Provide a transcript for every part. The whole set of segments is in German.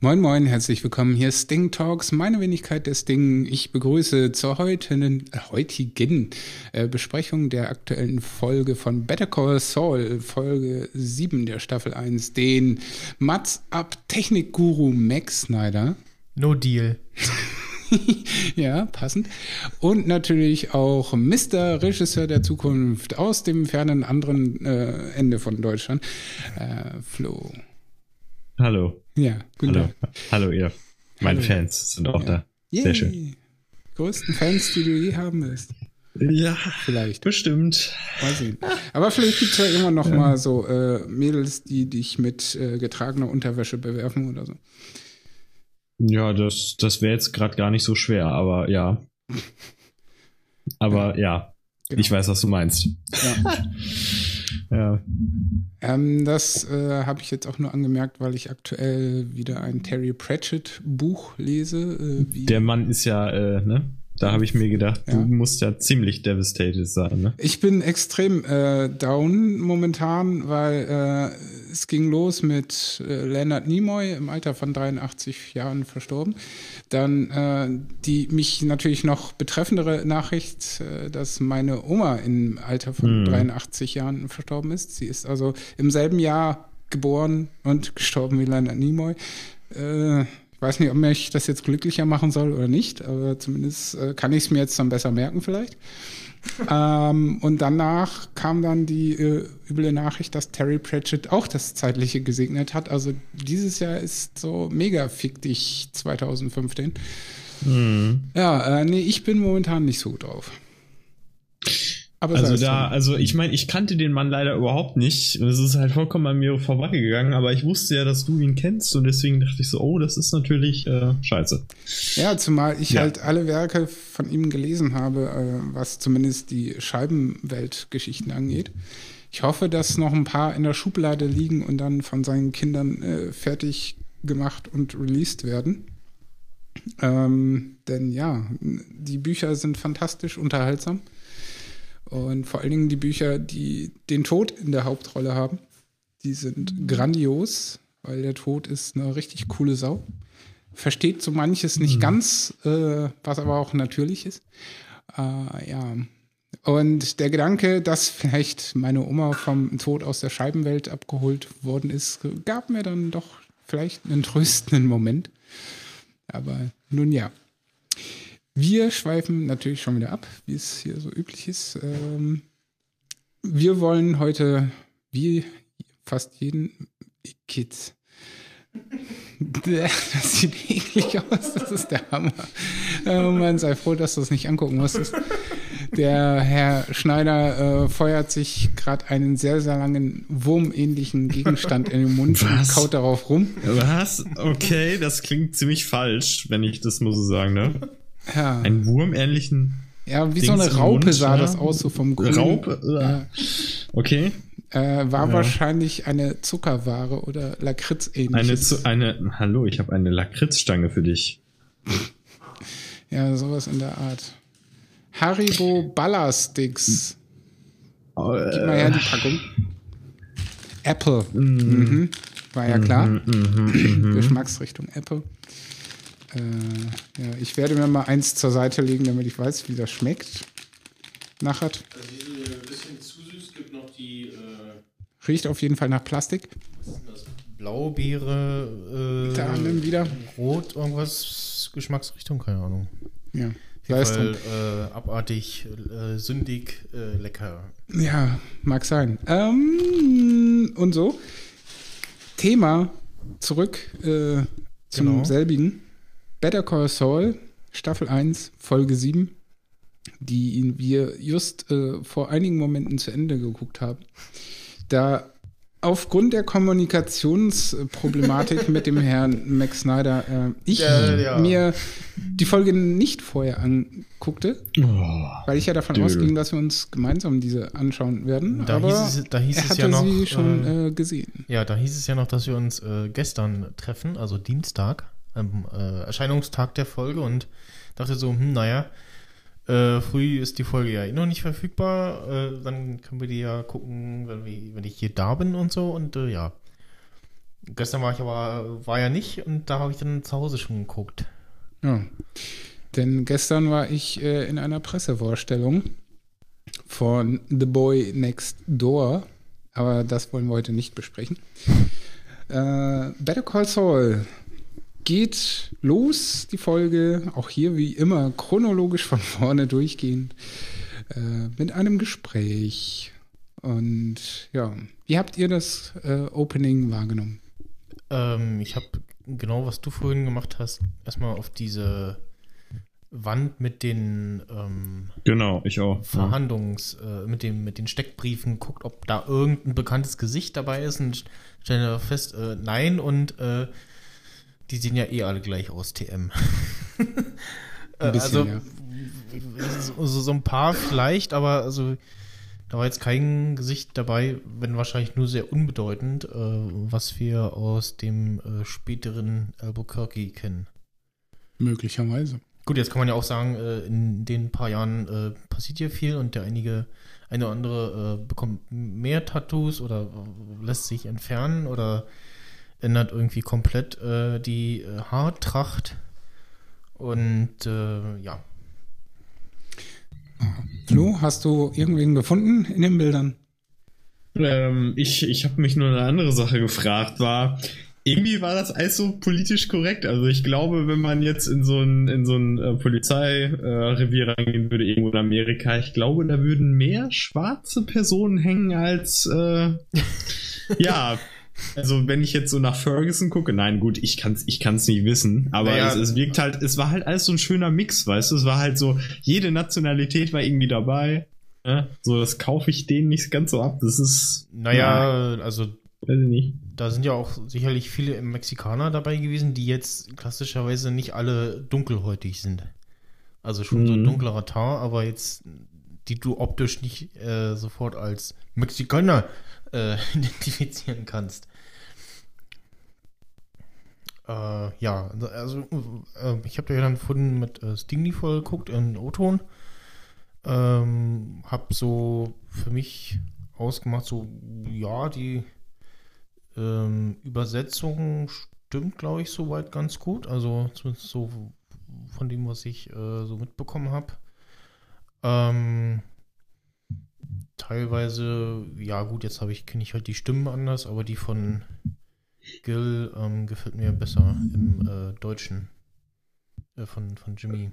Moin Moin, herzlich willkommen. Hier ist Sting Talks, meine Wenigkeit der Sting. Ich begrüße zur heutigen, äh, heutigen äh, Besprechung der aktuellen Folge von Better Call Saul, Folge 7 der Staffel 1, den Mats Up Technik-Guru Max Snyder. No Deal. ja, passend. Und natürlich auch Mr. Regisseur der Zukunft aus dem fernen anderen äh, Ende von Deutschland, äh, Flo. Hallo. Ja, guten Hallo. Tag. Hallo ihr. Meine Hallo. Fans sind auch ja. da. Yay. Sehr schön. Größten Fans, die du je haben wirst. Ja, vielleicht. Bestimmt. Mal sehen. Aber vielleicht gibt es ja immer noch ja. mal so äh, Mädels, die dich mit äh, getragener Unterwäsche bewerfen oder so. Ja, das, das wäre jetzt gerade gar nicht so schwer, aber ja. Aber ja, ja. Genau. ich weiß, was du meinst. Ja. Ja. Ähm, das äh, habe ich jetzt auch nur angemerkt, weil ich aktuell wieder ein Terry Pratchett Buch lese. Äh, Der Mann ist ja, äh, ne? Da habe ich mir gedacht, ja. du musst ja ziemlich devastated sein. Ne? Ich bin extrem äh, down momentan, weil äh, es ging los mit äh, Leonard Nimoy im Alter von 83 Jahren verstorben. Dann äh, die mich natürlich noch betreffendere Nachricht, äh, dass meine Oma im Alter von hm. 83 Jahren verstorben ist. Sie ist also im selben Jahr geboren und gestorben wie Leonard Nimoy. Äh, ich weiß nicht, ob mich das jetzt glücklicher machen soll oder nicht, aber zumindest äh, kann ich es mir jetzt dann besser merken vielleicht. ähm, und danach kam dann die äh, üble Nachricht, dass Terry Pratchett auch das Zeitliche gesegnet hat. Also dieses Jahr ist so mega fick dich 2015. Mhm. Ja, äh, nee, ich bin momentan nicht so gut drauf. Aber also da, also ich meine, ich kannte den Mann leider überhaupt nicht. Es ist halt vollkommen an mir vorbeigegangen, aber ich wusste ja, dass du ihn kennst und deswegen dachte ich so, oh, das ist natürlich äh, scheiße. Ja, zumal ich ja. halt alle Werke von ihm gelesen habe, äh, was zumindest die Scheibenweltgeschichten angeht. Ich hoffe, dass noch ein paar in der Schublade liegen und dann von seinen Kindern äh, fertig gemacht und released werden. Ähm, denn ja, die Bücher sind fantastisch unterhaltsam. Und vor allen Dingen die Bücher, die den Tod in der Hauptrolle haben, die sind grandios, weil der Tod ist eine richtig coole Sau. Versteht so manches nicht mhm. ganz, äh, was aber auch natürlich ist. Äh, ja. Und der Gedanke, dass vielleicht meine Oma vom Tod aus der Scheibenwelt abgeholt worden ist, gab mir dann doch vielleicht einen tröstenden Moment. Aber nun ja. Wir schweifen natürlich schon wieder ab, wie es hier so üblich ist. Ähm, wir wollen heute, wie fast jeden Kids. Das sieht eklig aus, das ist der Hammer. Oh Mann, sei froh, dass du es nicht angucken musstest. Der Herr Schneider äh, feuert sich gerade einen sehr, sehr langen wurmähnlichen Gegenstand in den Mund Was? und kaut darauf rum. Was? Okay, das klingt ziemlich falsch, wenn ich das muss so sagen, ne? Ja. Einen wurmähnlichen. Ja, wie Dings so eine Raupe Mund, sah ja? das aus, so vom Grün. Raupe? Ja. Okay. Äh, war ja. wahrscheinlich eine Zuckerware oder Lakritz ähnliches. Eine, eine, hallo, ich habe eine Lakritzstange für dich. ja, sowas in der Art. Haribo Ballersticks. Oh, äh, Gib mal her die Packung. Apple. Mm. Mhm. War ja klar. Mm -hmm, Geschmacksrichtung Apple. Äh, ja, ich werde mir mal eins zur Seite legen, damit ich weiß, wie das schmeckt. Nachher. Also die sind ein bisschen zu süß, gibt noch die. Äh Riecht auf jeden Fall nach Plastik. Was ist denn das? Blaubeere, äh, da nimm wieder. Rot, irgendwas, Geschmacksrichtung, keine Ahnung. Ja. Weiß Fall, äh, abartig, äh, sündig, äh, lecker. Ja, mag sein. Ähm, und so. Thema zurück äh, zum genau. selbigen. Better Call Saul, Staffel 1, Folge 7, die wir just äh, vor einigen Momenten zu Ende geguckt haben. Da aufgrund der Kommunikationsproblematik mit dem Herrn Max Snyder äh, ich ja, ja. mir die Folge nicht vorher anguckte, oh, weil ich ja davon dude. ausging, dass wir uns gemeinsam diese anschauen werden. Da aber hieß es, da hieß er es hatte ja noch, sie schon äh, gesehen. Ja, da hieß es ja noch, dass wir uns äh, gestern treffen, also Dienstag am äh, Erscheinungstag der Folge und dachte so, hm, naja, äh, früh ist die Folge ja eh noch nicht verfügbar. Äh, dann können wir die ja gucken, wenn, wir, wenn ich hier da bin und so. Und äh, ja, Gestern war ich aber, war ja nicht und da habe ich dann zu Hause schon geguckt. Ja. Denn gestern war ich äh, in einer Pressevorstellung von The Boy Next Door, aber das wollen wir heute nicht besprechen. Äh, Better Call Saul geht los, die Folge, auch hier wie immer chronologisch von vorne durchgehend, äh, mit einem Gespräch. Und ja, wie habt ihr das äh, Opening wahrgenommen? Ähm, ich habe genau, was du vorhin gemacht hast, erstmal auf diese Wand mit den ähm, genau, ich auch. Verhandlungs, ja. äh, mit, dem, mit den Steckbriefen guckt, ob da irgendein bekanntes Gesicht dabei ist und stellen fest, äh, nein, und äh, die sehen ja eh alle gleich aus, TM. ein bisschen, also, ja. so, so ein paar vielleicht, aber also da war jetzt kein Gesicht dabei, wenn wahrscheinlich nur sehr unbedeutend, äh, was wir aus dem äh, späteren Albuquerque kennen. Möglicherweise. Gut, jetzt kann man ja auch sagen, äh, in den paar Jahren äh, passiert hier viel und der einige, eine oder andere äh, bekommt mehr Tattoos oder äh, lässt sich entfernen oder ändert irgendwie komplett äh, die äh, Haartracht. Und ja. Flo, hast du irgendwen gefunden in den Bildern? Ähm, ich ich habe mich nur eine andere Sache gefragt, war, irgendwie war das alles so politisch korrekt. Also ich glaube, wenn man jetzt in so ein, in so ein äh, Polizeirevier äh, reingehen würde, irgendwo in Amerika, ich glaube, da würden mehr schwarze Personen hängen als äh, ja. Also wenn ich jetzt so nach Ferguson gucke, nein, gut, ich kann's, ich kann's nicht wissen, aber naja, es, es wirkt halt, es war halt alles so ein schöner Mix, weißt du, es war halt so, jede Nationalität war irgendwie dabei. Ne? So, das kaufe ich denen nicht ganz so ab. Das ist. Naja, ja, also Weiß ich nicht. Da sind ja auch sicherlich viele Mexikaner dabei gewesen, die jetzt klassischerweise nicht alle dunkelhäutig sind. Also schon mhm. so ein mhm. dunklerer Tar, aber jetzt, die du optisch nicht äh, sofort als Mexikaner äh, identifizieren kannst. Äh, ja, also äh, ich habe ja dann vorhin mit äh, Stingy voll geguckt in O-Ton. Ähm, hab so für mich ausgemacht, so, ja, die ähm, Übersetzung stimmt, glaube ich, soweit ganz gut. Also zumindest so von dem, was ich äh, so mitbekommen habe. Ähm, teilweise, ja gut, jetzt habe ich, kenne ich halt die Stimmen anders, aber die von Gil ähm, gefällt mir besser im äh, Deutschen. Äh, von, von Jimmy.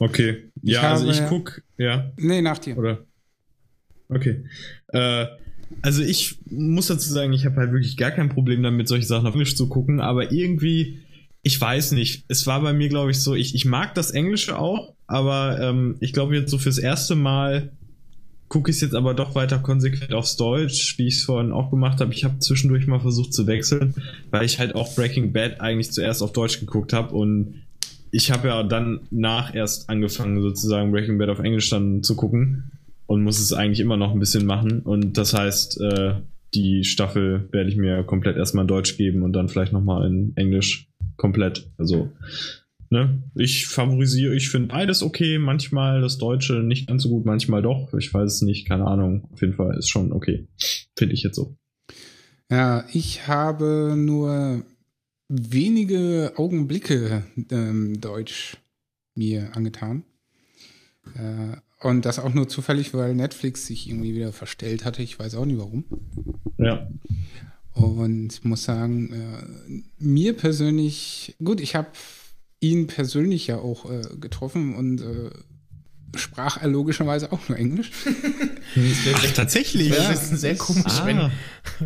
Okay. Ja, ich also ich guck, ja. Nee, nach dir. Oder? Okay. Äh, also ich muss dazu sagen, ich habe halt wirklich gar kein Problem damit, solche Sachen auf Englisch zu gucken, aber irgendwie, ich weiß nicht, es war bei mir, glaube ich, so, ich, ich mag das Englische auch, aber ähm, ich glaube jetzt so fürs erste Mal gucke ich es jetzt aber doch weiter konsequent aufs Deutsch, wie ich es vorhin auch gemacht habe. Ich habe zwischendurch mal versucht zu wechseln, weil ich halt auch Breaking Bad eigentlich zuerst auf Deutsch geguckt habe und ich habe ja dann nach erst angefangen, sozusagen Breaking Bad auf Englisch dann zu gucken und muss es eigentlich immer noch ein bisschen machen. Und das heißt, äh, die Staffel werde ich mir komplett erstmal in Deutsch geben und dann vielleicht nochmal in Englisch komplett. Also, ne, ich favorisiere, ich finde beides okay. Manchmal das Deutsche nicht ganz so gut, manchmal doch. Ich weiß es nicht, keine Ahnung. Auf jeden Fall ist schon okay. Finde ich jetzt so. Ja, ich habe nur wenige Augenblicke ähm, Deutsch mir angetan. Äh, und das auch nur zufällig, weil Netflix sich irgendwie wieder verstellt hatte. Ich weiß auch nicht warum. Ja. Und muss sagen, äh, mir persönlich, gut, ich habe ihn persönlich ja auch äh, getroffen und äh, sprach er logischerweise auch nur Englisch. Ach, tatsächlich. Das ist sehr komisch, ah. wenn,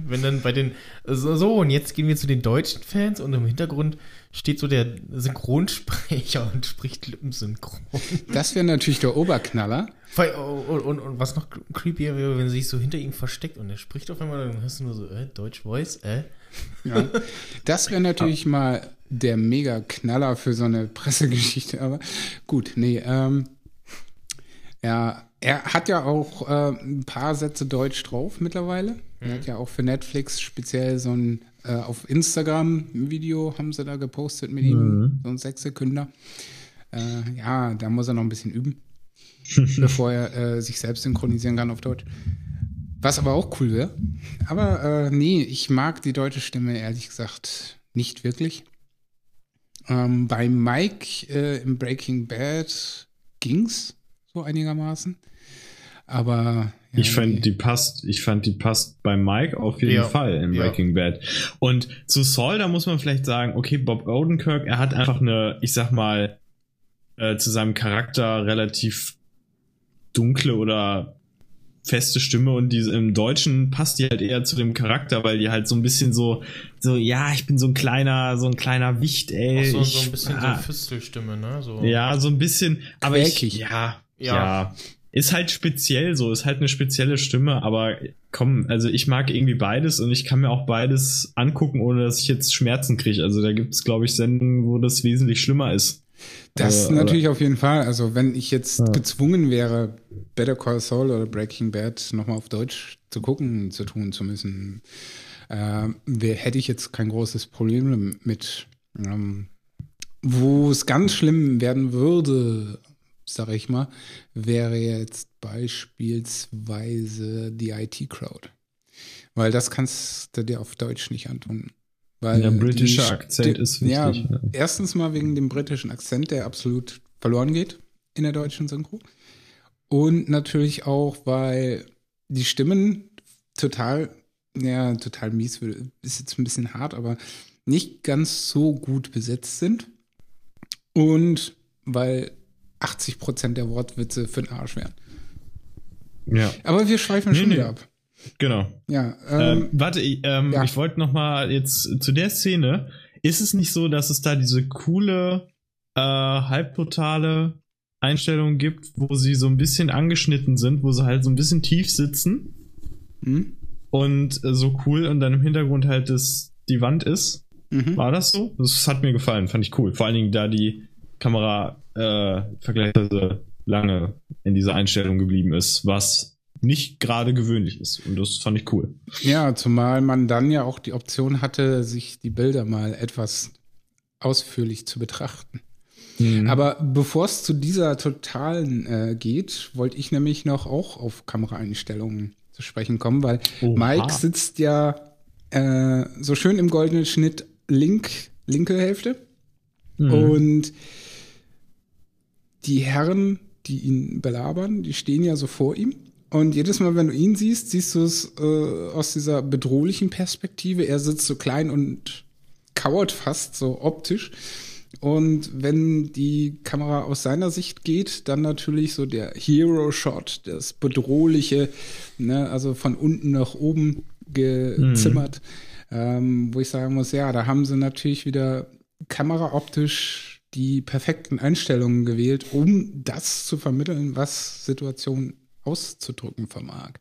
wenn dann bei den so, so, und jetzt gehen wir zu den deutschen Fans und im Hintergrund steht so der Synchronsprecher und spricht Lippensynchron. Das wäre natürlich der Oberknaller. Und, und, und, was noch creepier wäre, wenn er sich so hinter ihm versteckt und er spricht auf einmal, dann hörst du nur so, äh, Deutsch Voice, äh. Ja, das wäre natürlich mal der Mega-Knaller für so eine Pressegeschichte, aber gut, nee, ähm, ja, er hat ja auch äh, ein paar Sätze Deutsch drauf mittlerweile. Mhm. Er hat ja auch für Netflix speziell so ein äh, auf Instagram Video haben sie da gepostet mit ihm, mhm. so ein Sechsekünder. Äh, ja, da muss er noch ein bisschen üben, bevor er äh, sich selbst synchronisieren kann auf Deutsch. Was aber auch cool wäre. Aber äh, nee, ich mag die deutsche Stimme ehrlich gesagt nicht wirklich. Ähm, bei Mike äh, im Breaking Bad ging's so einigermaßen. Aber ja, ich fand die passt, ich fand die passt bei Mike auf jeden ja. Fall in Breaking ja. Bad. Und zu Saul, da muss man vielleicht sagen, okay, Bob Odenkirk, er hat einfach eine, ich sag mal, äh, zu seinem Charakter relativ dunkle oder feste Stimme und die im Deutschen passt die halt eher zu dem Charakter, weil die halt so ein bisschen so, so, ja, ich bin so ein kleiner, so ein kleiner Wicht, ey. Ach so, ich, so ein bisschen ah, so Fistelstimme, ne? So. Ja, so ein bisschen, aber ich, ja, ja, ja. Ist halt speziell so, ist halt eine spezielle Stimme, aber komm, also ich mag irgendwie beides und ich kann mir auch beides angucken, ohne dass ich jetzt Schmerzen kriege. Also da gibt es, glaube ich, Sendungen, wo das wesentlich schlimmer ist. Das äh, natürlich auf jeden Fall. Also wenn ich jetzt ja. gezwungen wäre, Better Call Saul oder Breaking Bad nochmal auf Deutsch zu gucken, zu tun zu müssen, äh, hätte ich jetzt kein großes Problem mit. Ähm, wo es ganz schlimm werden würde, sag ich mal, wäre jetzt beispielsweise die IT-Crowd. Weil das kannst du dir auf Deutsch nicht antun. Weil der britische Akzent ist wichtig. Ja, ja, erstens mal wegen dem britischen Akzent, der absolut verloren geht in der deutschen Synchro. Und natürlich auch, weil die Stimmen total, ja, total mies, ist jetzt ein bisschen hart, aber nicht ganz so gut besetzt sind. Und weil 80 Prozent der Wortwitze für den Arsch wären. Ja. Aber wir schweifen nee, schon nee. wieder ab. Genau. Ja. Ähm, ähm, warte, ich, ähm, ja. ich wollte noch mal jetzt zu der Szene. Ist es nicht so, dass es da diese coole äh, halbtotale Einstellung gibt, wo sie so ein bisschen angeschnitten sind, wo sie halt so ein bisschen tief sitzen mhm. und äh, so cool und dann im Hintergrund halt das, die Wand ist? Mhm. War das so? Das hat mir gefallen, fand ich cool. Vor allen Dingen, da die Kamera äh, vergleichsweise lange in dieser Einstellung geblieben ist, was nicht gerade gewöhnlich ist. Und das fand ich cool. Ja, zumal man dann ja auch die Option hatte, sich die Bilder mal etwas ausführlich zu betrachten. Mhm. Aber bevor es zu dieser totalen äh, geht, wollte ich nämlich noch auch auf Kameraeinstellungen zu sprechen kommen, weil Oha. Mike sitzt ja äh, so schön im goldenen Schnitt link, linke Hälfte. Mhm. Und die Herren, die ihn belabern, die stehen ja so vor ihm. Und jedes Mal, wenn du ihn siehst, siehst du es äh, aus dieser bedrohlichen Perspektive. Er sitzt so klein und kauert fast, so optisch. Und wenn die Kamera aus seiner Sicht geht, dann natürlich so der Hero-Shot, das Bedrohliche, ne, also von unten nach oben gezimmert. Mhm. Ähm, wo ich sagen muss, ja, da haben sie natürlich wieder kameraoptisch die perfekten Einstellungen gewählt, um das zu vermitteln, was Situation auszudrücken vermag.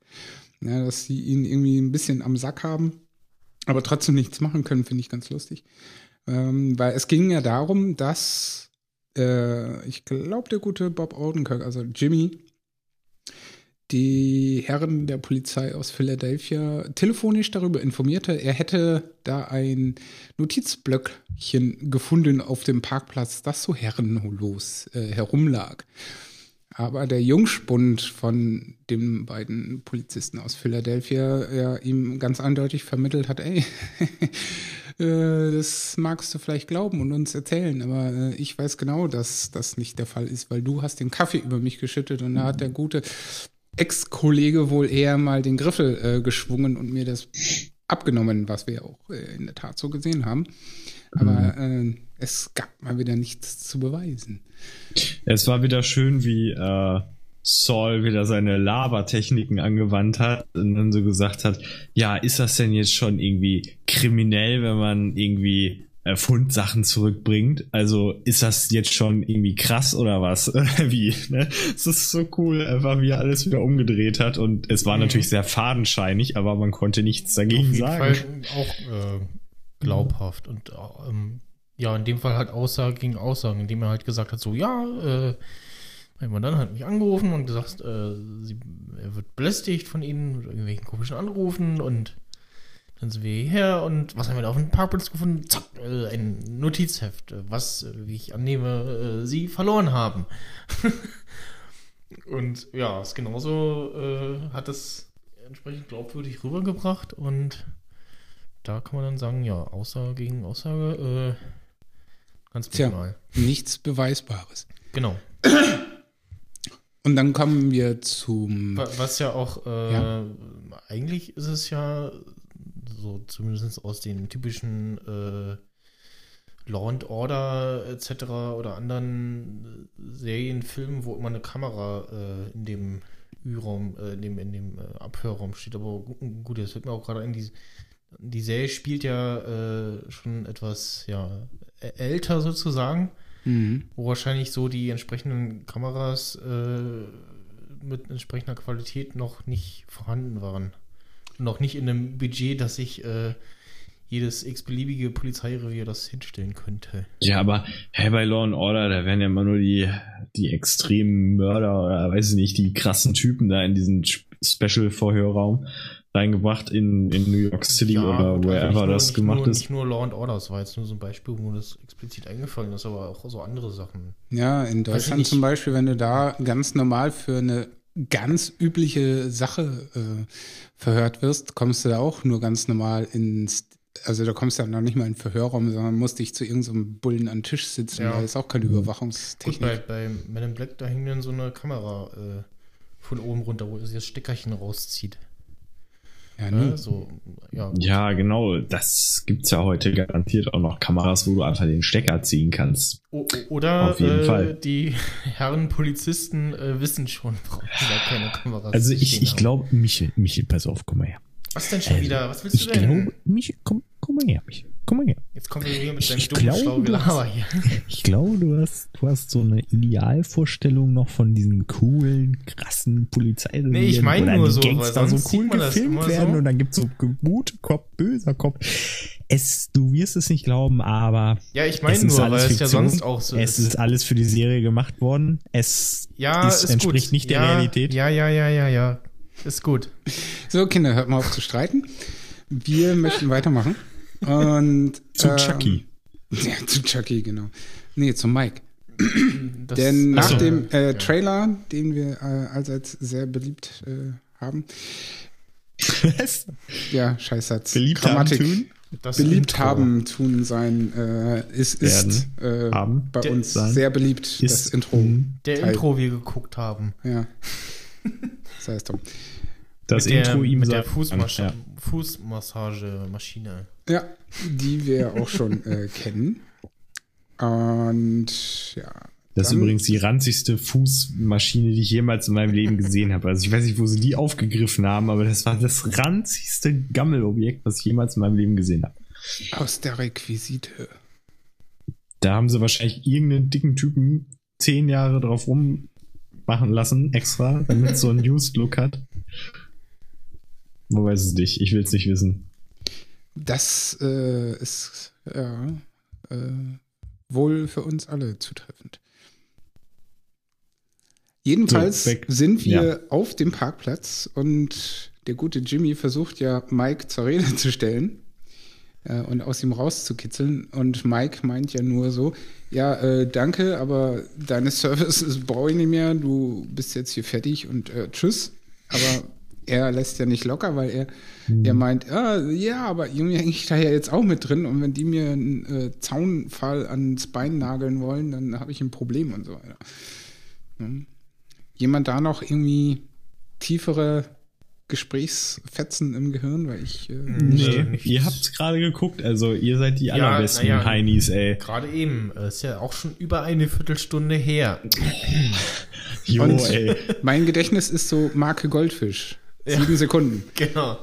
Ja, dass sie ihn irgendwie ein bisschen am Sack haben, aber trotzdem nichts machen können, finde ich ganz lustig. Ähm, weil es ging ja darum, dass äh, ich glaube, der gute Bob Odenkirk, also Jimmy, die Herren der Polizei aus Philadelphia telefonisch darüber informierte, er hätte da ein Notizblöckchen gefunden auf dem Parkplatz, das so herrenlos äh, herumlag. Aber der Jungspund von den beiden Polizisten aus Philadelphia ja, ihm ganz eindeutig vermittelt hat, ey, äh, das magst du vielleicht glauben und uns erzählen, aber äh, ich weiß genau, dass das nicht der Fall ist, weil du hast den Kaffee über mich geschüttet und da hat der gute Ex-Kollege wohl eher mal den Griffel äh, geschwungen und mir das abgenommen, was wir auch äh, in der Tat so gesehen haben. Aber mhm. äh, es gab mal wieder nichts zu beweisen. Es war wieder schön, wie äh, Saul wieder seine Labertechniken angewandt hat und dann so gesagt hat, ja, ist das denn jetzt schon irgendwie kriminell, wenn man irgendwie äh, Fundsachen zurückbringt? Also ist das jetzt schon irgendwie krass oder was? wie? Ne? Es ist so cool, einfach wie er alles wieder umgedreht hat und es war mhm. natürlich sehr fadenscheinig, aber man konnte nichts dagegen Auf jeden sagen. Fall auch äh, glaubhaft und ähm, ja, in dem Fall halt Aussage gegen Aussage, indem er halt gesagt hat, so, ja, äh, mein Mandant hat mich angerufen und gesagt, äh, sie, er wird belästigt von ihnen mit irgendwelchen komischen Anrufen und dann sind wir hierher und was haben wir da auf dem Parkplatz gefunden? Zack, äh, ein Notizheft, was, äh, wie ich annehme, äh, sie verloren haben. und ja, es genauso äh, hat es entsprechend glaubwürdig rübergebracht und da kann man dann sagen, ja, Aussage gegen Aussage, äh, ganz Tja, nichts Beweisbares. Genau. Und dann kommen wir zum. Was ja auch, äh, ja. eigentlich ist es ja so, zumindest aus den typischen äh, Law and Order etc. oder anderen Serienfilmen, wo immer eine Kamera äh, in dem Ü-Raum, äh, in dem, in dem äh, Abhörraum steht. Aber gut, das wird mir auch gerade ein, die, die Serie spielt ja äh, schon etwas ja, älter sozusagen, mhm. wo wahrscheinlich so die entsprechenden Kameras äh, mit entsprechender Qualität noch nicht vorhanden waren. Noch nicht in einem Budget, das sich äh, jedes x-beliebige Polizeirevier das hinstellen könnte. Ja, aber hey, bei Law and Order, da werden ja immer nur die, die extremen Mörder oder weiß ich nicht, die krassen Typen da in diesen Special-Vorhörraum reingebracht in, in New York City ja, oder also wherever nur, das gemacht nur, ist. Nicht nur Law and Order, das war jetzt nur so ein Beispiel, wo das explizit eingefallen ist, aber auch so andere Sachen. Ja, in Deutschland zum Beispiel, wenn du da ganz normal für eine ganz übliche Sache äh, verhört wirst, kommst du da auch nur ganz normal ins also da kommst du ja noch nicht mal in den Verhörraum, sondern musst dich zu irgendeinem Bullen an den Tisch sitzen. Ja. Da ist auch keine Überwachungstechnik. Gut, bei, bei Men in Black, da hängt dann so eine Kamera äh, von oben runter, wo sie das Steckerchen rauszieht. Ja, ne? so, ja, ja, genau. Das gibt es ja heute garantiert auch noch Kameras, wo du einfach den Stecker ziehen kannst. O oder Auf jeden äh, Fall. die Herren Polizisten äh, wissen schon, warum da keine Kameras Also ich, ich glaube, Michel, Michel, pass auf, guck mal her. Was denn schon also, wieder? Was willst du denn? Glaube, Michel, komm, komm mal her, Michel. Komm mal her. Jetzt kommen wir wieder mit deinem dummen Gelaber hier. Ich glaube, du hast, du hast so eine Idealvorstellung noch von diesen coolen, krassen Polizeirevieren. Nee, ich meine nur so, Gangster so cool gefilmt werden so. und dann gibt es so guter Kopf, böser Kopf. Es, du wirst es nicht glauben, aber. Ja, ich meine nur, weil es ja sonst auch so es ist. Es ist alles für die Serie gemacht worden. Es ja, ist, ist entspricht gut. nicht der ja, Realität. Ja, ja, ja, ja, ja. Ist gut. So, Kinder, hört mal auf zu streiten. Wir möchten weitermachen. Und, zu äh, Chucky. Ja, zu Chucky, genau. Nee, zu Mike. Das, Denn nach so, dem äh, Trailer, ja. den wir äh, allseits sehr beliebt äh, haben. Was? Ja, Scheißsatz. Beliebt Grammatik. haben tun? Das beliebt Intro. haben tun sein äh, ist, ist äh, bei Der, uns sein. sehr beliebt, ist, das Intro. Der Teil. Intro wir geguckt haben. Ja. Das heißt drum. Das mit Intro der, ihm mit der Fußmascha ja. Fußmassagemaschine. Ja, die wir auch schon äh, kennen. Und ja. Das ist übrigens die ranzigste Fußmaschine, die ich jemals in meinem Leben gesehen habe. Also ich weiß nicht, wo sie die aufgegriffen haben, aber das war das ranzigste Gammelobjekt, was ich jemals in meinem Leben gesehen habe. Aus der Requisite. Da haben sie wahrscheinlich irgendeinen dicken Typen zehn Jahre drauf rummachen lassen, extra, damit es so einen Used-Look hat. Man weiß es nicht. Ich will es nicht wissen. Das äh, ist ja äh, wohl für uns alle zutreffend. Jedenfalls so, sind wir ja. auf dem Parkplatz und der gute Jimmy versucht ja Mike zur Rede zu stellen äh, und aus ihm rauszukitzeln. Und Mike meint ja nur so, ja, äh, danke, aber deine Services brauche ich nicht mehr, du bist jetzt hier fertig und äh, tschüss. Aber er lässt ja nicht locker, weil er, mhm. er meint, ah, ja, aber irgendwie hänge ich da ja jetzt auch mit drin und wenn die mir einen äh, Zaunfall ans Bein nageln wollen, dann habe ich ein Problem und so weiter. Hm. Jemand da noch irgendwie tiefere Gesprächsfetzen im Gehirn, weil ich. Äh, nee, nicht. ihr habt gerade geguckt, also ihr seid die ja, allerbesten ja, Heinis, ey. Gerade eben, ist ja auch schon über eine Viertelstunde her. jo, Und ey. Mein Gedächtnis ist so Marke Goldfisch. Sieben ja, Sekunden. Genau.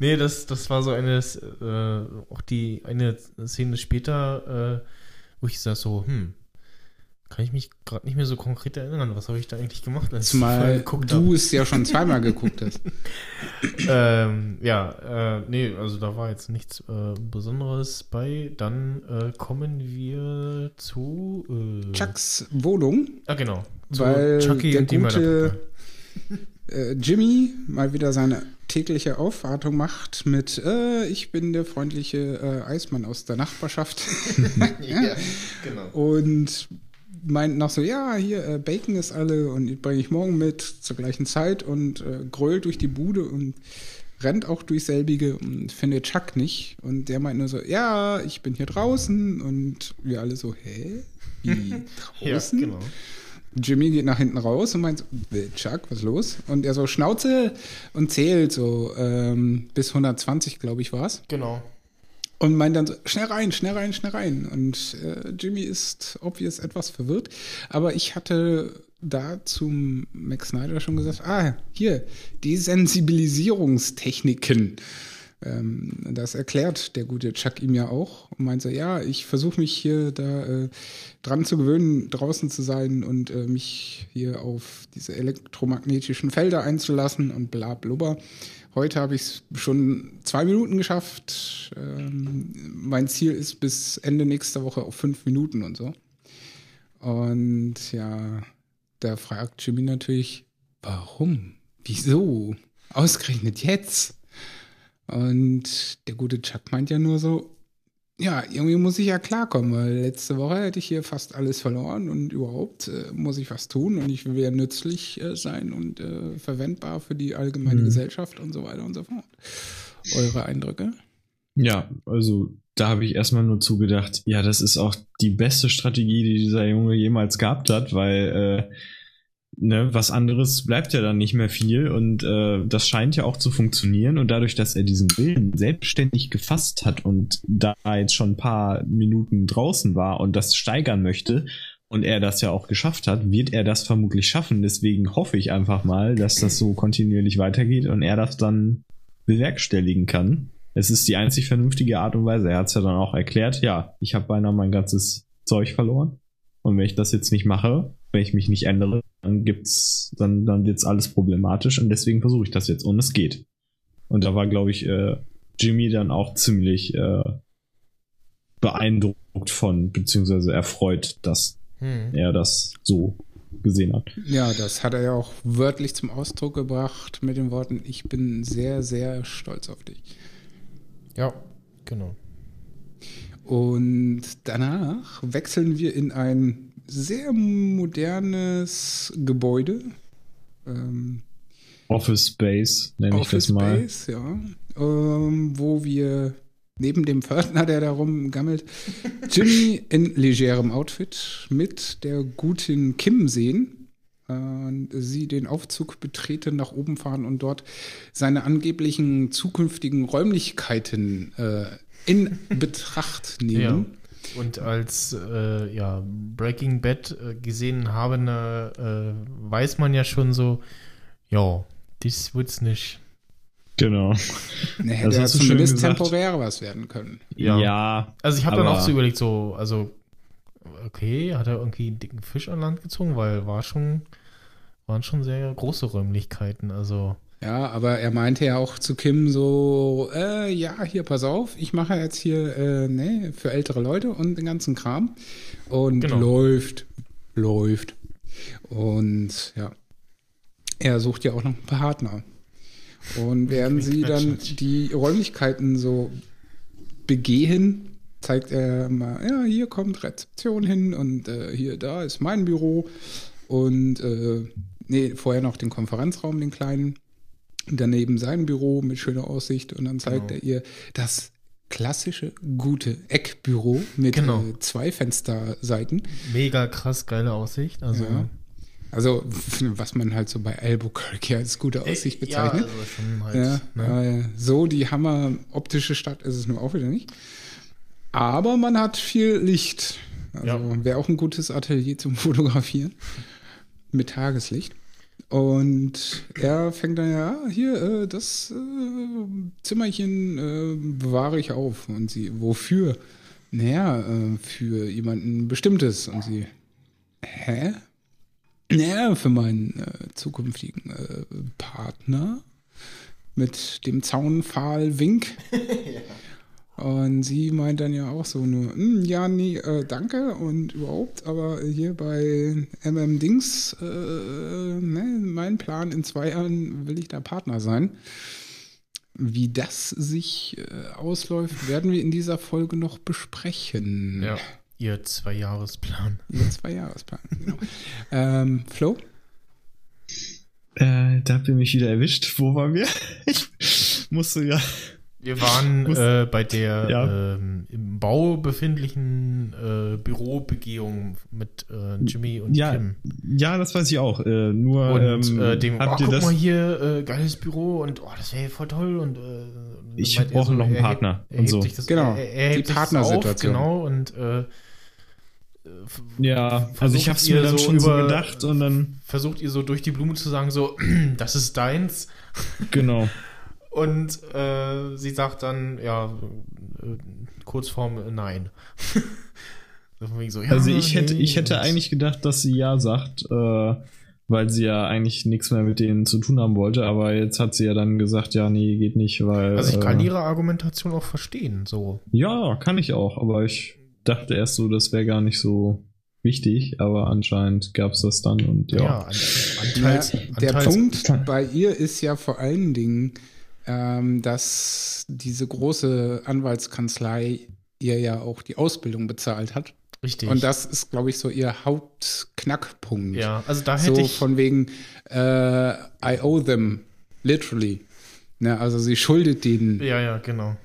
Nee, das, das war so eine, äh, auch die eine Szene später, äh, wo ich sag so, hm, kann ich mich gerade nicht mehr so konkret erinnern, was habe ich da eigentlich gemacht? Als Zumal du es ja schon zweimal geguckt hast. ähm, ja, äh, nee, also da war jetzt nichts äh, Besonderes bei. Dann äh, kommen wir zu äh, Chucks Wohnung. Ah, genau. Weil Chucky der gute äh, Jimmy mal wieder seine tägliche Aufwartung macht mit äh, Ich bin der freundliche äh, Eismann aus der Nachbarschaft. ja, genau. Und meint noch so, ja, hier, äh, Bacon ist alle und bringe ich morgen mit zur gleichen Zeit und äh, grölt durch die Bude und rennt auch durch selbige und findet Chuck nicht. Und der meint nur so, ja, ich bin hier draußen. Und wir alle so, hä? Wie draußen? ja, genau. Jimmy geht nach hinten raus und meint, Chuck, was ist los? Und er so, Schnauze und zählt so ähm, bis 120, glaube ich, war es. Genau. Und meint dann so, schnell rein, schnell rein, schnell rein. Und äh, Jimmy ist obvious etwas verwirrt. Aber ich hatte da zum Max Snyder schon gesagt, ah, hier, Desensibilisierungstechniken. Ähm, das erklärt der gute Chuck ihm ja auch und meint so, ja, ich versuche mich hier da äh, dran zu gewöhnen, draußen zu sein und äh, mich hier auf diese elektromagnetischen Felder einzulassen und bla blubber. Heute habe ich es schon zwei Minuten geschafft. Ähm, mein Ziel ist bis Ende nächster Woche auf fünf Minuten und so. Und ja, da fragt Jimmy natürlich, warum? Wieso? Ausgerechnet jetzt? Und der gute Chuck meint ja nur so, ja, irgendwie muss ich ja klarkommen, weil letzte Woche hätte ich hier fast alles verloren und überhaupt äh, muss ich was tun und ich will ja nützlich äh, sein und äh, verwendbar für die allgemeine mhm. Gesellschaft und so weiter und so fort. Eure Eindrücke? Ja, also da habe ich erstmal nur zugedacht, ja, das ist auch die beste Strategie, die dieser Junge jemals gehabt hat, weil äh, ne, was anderes bleibt ja dann nicht mehr viel und äh, das scheint ja auch zu funktionieren und dadurch, dass er diesen Willen selbstständig gefasst hat und da jetzt schon ein paar Minuten draußen war und das steigern möchte und er das ja auch geschafft hat, wird er das vermutlich schaffen. Deswegen hoffe ich einfach mal, dass das so kontinuierlich weitergeht und er das dann bewerkstelligen kann. Es ist die einzig vernünftige Art und Weise. Er hat es ja dann auch erklärt, ja, ich habe beinahe mein ganzes Zeug verloren. Und wenn ich das jetzt nicht mache, wenn ich mich nicht ändere, dann gibt's, dann, dann wird's alles problematisch und deswegen versuche ich das jetzt und es geht. Und da war, glaube ich, äh, Jimmy dann auch ziemlich äh, beeindruckt von, beziehungsweise erfreut, dass hm. er das so gesehen hat. Ja, das hat er ja auch wörtlich zum Ausdruck gebracht mit den Worten, ich bin sehr, sehr stolz auf dich. Ja, genau. Und danach wechseln wir in ein sehr modernes Gebäude. Ähm, Office Space, nenne ich das mal. Office Space, ja. Ähm, wo wir neben dem Pförtner, der da rumgammelt, Jimmy in legerem Outfit mit der guten Kim sehen. Äh, sie den Aufzug betreten, nach oben fahren und dort seine angeblichen zukünftigen Räumlichkeiten äh, in Betracht nehmen. Und als äh, ja, Breaking Bad äh, gesehen habe, äh, weiß man ja schon so, ja, das wird's nicht. Genau. Ne, hätte ja zumindest temporär was werden können. Ja. ja also ich habe dann auch so überlegt, so, also, okay, hat er irgendwie einen dicken Fisch an Land gezogen, weil war schon, waren schon sehr große Räumlichkeiten, also. Ja, aber er meinte ja auch zu Kim so, äh, ja, hier, pass auf, ich mache jetzt hier, äh, ne, für ältere Leute und den ganzen Kram. Und genau. läuft, läuft. Und ja, er sucht ja auch noch einen Partner. Und während sie dann die Räumlichkeiten so begehen, zeigt er mal, ja, hier kommt Rezeption hin und äh, hier, da ist mein Büro. Und äh, nee, vorher noch den Konferenzraum, den kleinen daneben sein Büro mit schöner Aussicht und dann zeigt genau. er ihr das klassische gute Eckbüro mit genau. äh, zwei Fensterseiten. Mega krass geile Aussicht. Also ja. Also, was man halt so bei Albuquerque als gute äh, Aussicht bezeichnet. Ja, also schon halt, ja, ne? äh, so die Hammer optische Stadt ist es nur auch wieder nicht. Aber man hat viel Licht. Also ja. wäre auch ein gutes Atelier zum Fotografieren. Mit Tageslicht. Und er fängt dann ja, hier, äh, das äh, Zimmerchen äh, bewahre ich auf. Und sie, wofür? Naja, äh, für jemanden Bestimmtes. Und sie, hä? Naja, für meinen äh, zukünftigen äh, Partner mit dem Zaunpfahl-Wink. ja. Und sie meint dann ja auch so nur, hm, ja, nee, äh, danke und überhaupt, aber hier bei MM Dings, äh, ne, mein Plan in zwei Jahren will ich da Partner sein. Wie das sich äh, ausläuft, werden wir in dieser Folge noch besprechen. Ja. Ihr Zweijahresplan. Ihr Zweijahresplan, genau. ähm, Flo? Äh, da habt ihr mich wieder erwischt. Wo waren wir? ich musste ja wir waren äh, bei der ja. ähm, im Bau befindlichen äh, Bürobegehung mit äh, Jimmy und ja, Kim. Ja, das weiß ich auch. Äh, nur und ähm, äh, dem, habt oh, ihr guck das? mal hier, äh, geiles Büro und oh, das wäre voll toll und ich brauche so, noch einen Partner hebt, und so. Das, genau, er, er die Partnersituation. Genau und ja, also ich habe es mir dann so schon so gedacht und dann versucht ihr so durch die Blume zu sagen so, das ist deins. Genau. Und äh, sie sagt dann, ja, äh, Kurzform äh, nein. so, ja, also ich hätte, ich hätte eigentlich gedacht, dass sie ja sagt, äh, weil sie ja eigentlich nichts mehr mit denen zu tun haben wollte, aber jetzt hat sie ja dann gesagt, ja, nee, geht nicht, weil. Also ich kann äh, ihre Argumentation auch verstehen, so. Ja, kann ich auch, aber ich dachte erst so, das wäre gar nicht so wichtig, aber anscheinend gab es das dann und ja. ja anteils, ja, der Punkt bei ihr ist ja vor allen Dingen, ähm, dass diese große Anwaltskanzlei ihr ja auch die Ausbildung bezahlt hat. Richtig. Und das ist, glaube ich, so ihr Hauptknackpunkt. Ja, also da hätte so ich. von wegen, äh, I owe them, literally. Ne, also sie schuldet denen. Ja, ja, genau.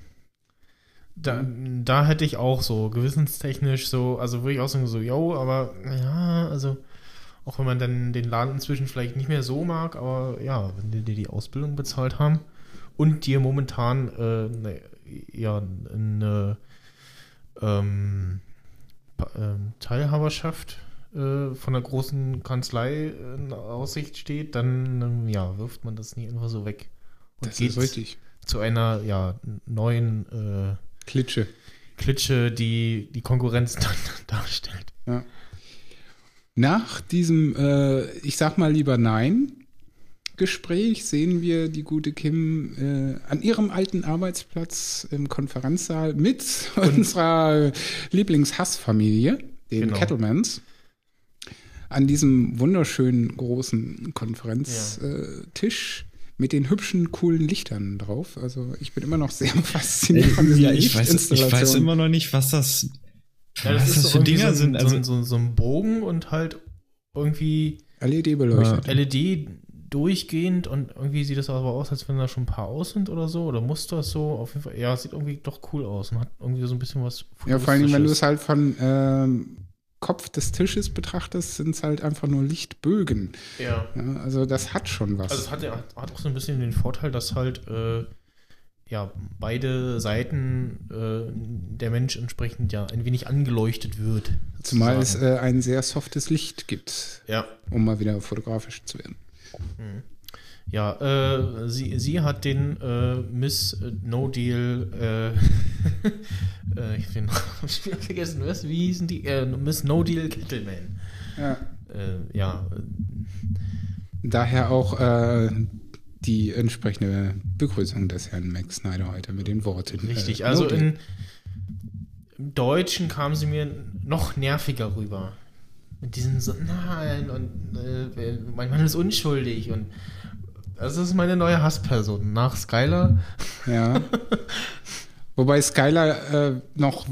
Da, da hätte ich auch so gewissenstechnisch so, also würde ich auch sagen, so, yo, aber ja, also auch wenn man dann den Laden inzwischen vielleicht nicht mehr so mag, aber ja, wenn die die, die Ausbildung bezahlt haben, und dir momentan äh, ne, ja, eine ähm, äh, Teilhaberschaft äh, von einer großen Kanzlei in Aussicht steht, dann ähm, ja, wirft man das nicht einfach so weg. Und das ist richtig. Zu einer ja, neuen äh, Klitsche. Klitsche, die die Konkurrenz dann darstellt. Ja. Nach diesem, äh, ich sag mal lieber Nein, Gespräch sehen wir die gute Kim äh, an ihrem alten Arbeitsplatz im Konferenzsaal mit Und unserer Lieblingshassfamilie, den genau. Kettlemans, an diesem wunderschönen großen Konferenztisch. Ja. Äh, mit den hübschen, coolen Lichtern drauf. Also ich bin immer noch sehr fasziniert von diesen ja, ich weiß, ich weiß immer noch nicht, was das, ja, das was das so für Dinger so, sind. Also so, so, ein Bogen und halt irgendwie LED beleuchtet. LED durchgehend und irgendwie sieht es aber aus, als wenn da schon ein paar aus sind oder so. Oder muss das so? Auf jeden Fall, ja, sieht irgendwie doch cool aus und hat irgendwie so ein bisschen was. Ja, vor allem, wenn du es halt von ähm, Kopf des Tisches betrachtest, sind es halt einfach nur Lichtbögen. Ja. ja. Also das hat schon was. Also es hat, hat auch so ein bisschen den Vorteil, dass halt äh, ja beide Seiten äh, der Mensch entsprechend ja ein wenig angeleuchtet wird. Zumal es äh, ein sehr softes Licht gibt. Ja. Um mal wieder fotografisch zu werden. Mhm. Ja, äh, sie, sie hat den äh, Miss No Deal, äh, äh ich habe den vergessen, was, wie hießen die? Äh, Miss No Deal Kettleman. Ja. Äh, ja. Daher auch die entsprechende Begrüßung des Herrn Max Snyder heute mit den Worten. Richtig, also no in, im Deutschen kam sie mir noch nerviger rüber. Mit diesen so, nein, und äh, mein Mann ist unschuldig und das ist meine neue Hassperson nach Skylar. Ja. Wobei Skylar äh, noch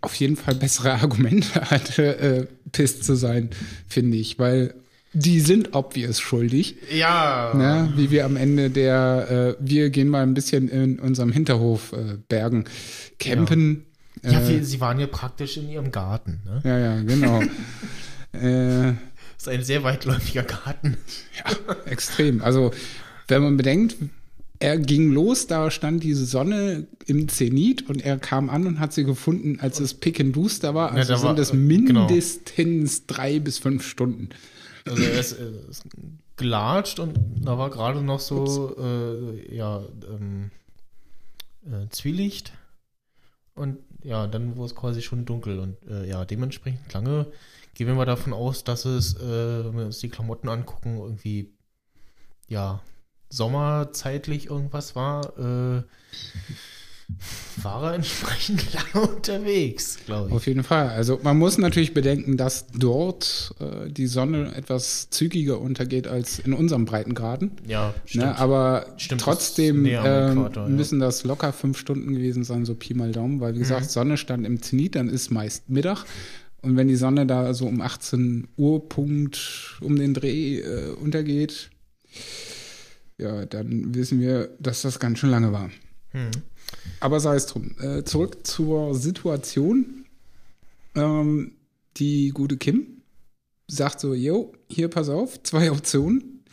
auf jeden Fall bessere Argumente hatte, äh, pisst zu sein, finde ich, weil die sind obvious schuldig. Ja. Ne? Wie wir am Ende der, äh, wir gehen mal ein bisschen in unserem Hinterhof äh, Bergen campen. Ja, ja wir, sie waren ja praktisch in ihrem Garten. Ne? Ja, ja, genau. Äh, das ist ein sehr weitläufiger Garten. Ja, extrem. Also, wenn man bedenkt, er ging los, da stand diese Sonne im Zenit und er kam an und hat sie gefunden, als es pick and duster war. Also ja, sind es äh, genau. mindestens genau. drei bis fünf Stunden. Also er ist, er ist gelatscht und da war gerade noch so äh, ja ähm, äh, Zwielicht und ja, dann wurde es quasi schon dunkel und äh, ja, dementsprechend lange gehen wir mal davon aus, dass es, äh, wenn wir uns die Klamotten angucken, irgendwie, ja, sommerzeitlich irgendwas war, äh, war er entsprechend lange unterwegs, glaube ich. Auf jeden Fall. Also man muss natürlich bedenken, dass dort äh, die Sonne etwas zügiger untergeht als in unserem Breitengraden. Ja, ne, stimmt. Ne, aber stimmt, trotzdem ähm, Äquator, müssen ja. das locker fünf Stunden gewesen sein, so Pi mal Daumen, weil wie gesagt, mhm. Sonne stand im Zenit, dann ist meist Mittag Und wenn die Sonne da so um 18 Uhr Punkt um den Dreh äh, untergeht, ja, dann wissen wir, dass das ganz schön lange war. Hm. Aber sei es drum. Äh, zurück zur Situation. Ähm, die gute Kim sagt so, yo, hier pass auf, zwei Optionen.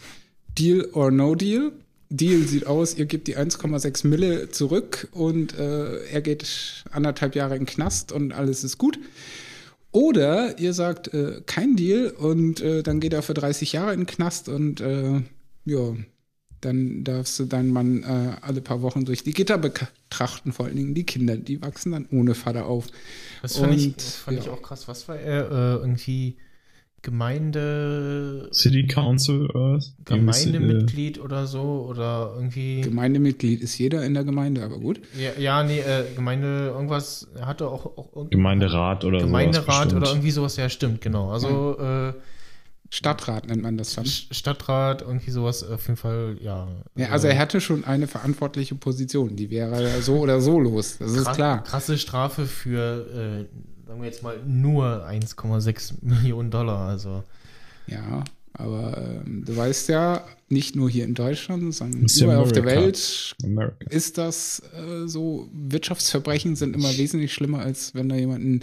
Deal or no deal. Deal sieht aus, ihr gebt die 1,6 Mille zurück und äh, er geht anderthalb Jahre in den Knast und alles ist gut. Oder ihr sagt, äh, kein Deal und äh, dann geht er für 30 Jahre in den Knast und äh, ja, dann darfst du deinen Mann äh, alle paar Wochen durch die Gitter betrachten, vor allen Dingen die Kinder, die wachsen dann ohne Vater auf. Das fand, und, ich, fand ja. ich auch krass. Was war er äh, irgendwie Gemeinde. City Council oder Gemeindemitglied oder so oder irgendwie. Gemeindemitglied ist jeder in der Gemeinde, aber gut. Ja, ja nee, äh, Gemeinde, irgendwas, er hatte auch, auch Gemeinderat oder so. Gemeinderat oder irgendwie sowas, ja, stimmt, genau. Also, ja. äh, Stadtrat nennt man das dann. Stadtrat, irgendwie sowas, auf jeden Fall, ja. ja also er hätte schon eine verantwortliche Position, die wäre so oder so los, das ist klar. Krasse Strafe für, äh, sagen wir jetzt mal, nur 1,6 Millionen Dollar, also. Ja, aber ähm, du weißt ja, nicht nur hier in Deutschland, sondern überall auf der Welt America. ist das äh, so. Wirtschaftsverbrechen sind immer wesentlich schlimmer, als wenn du jemanden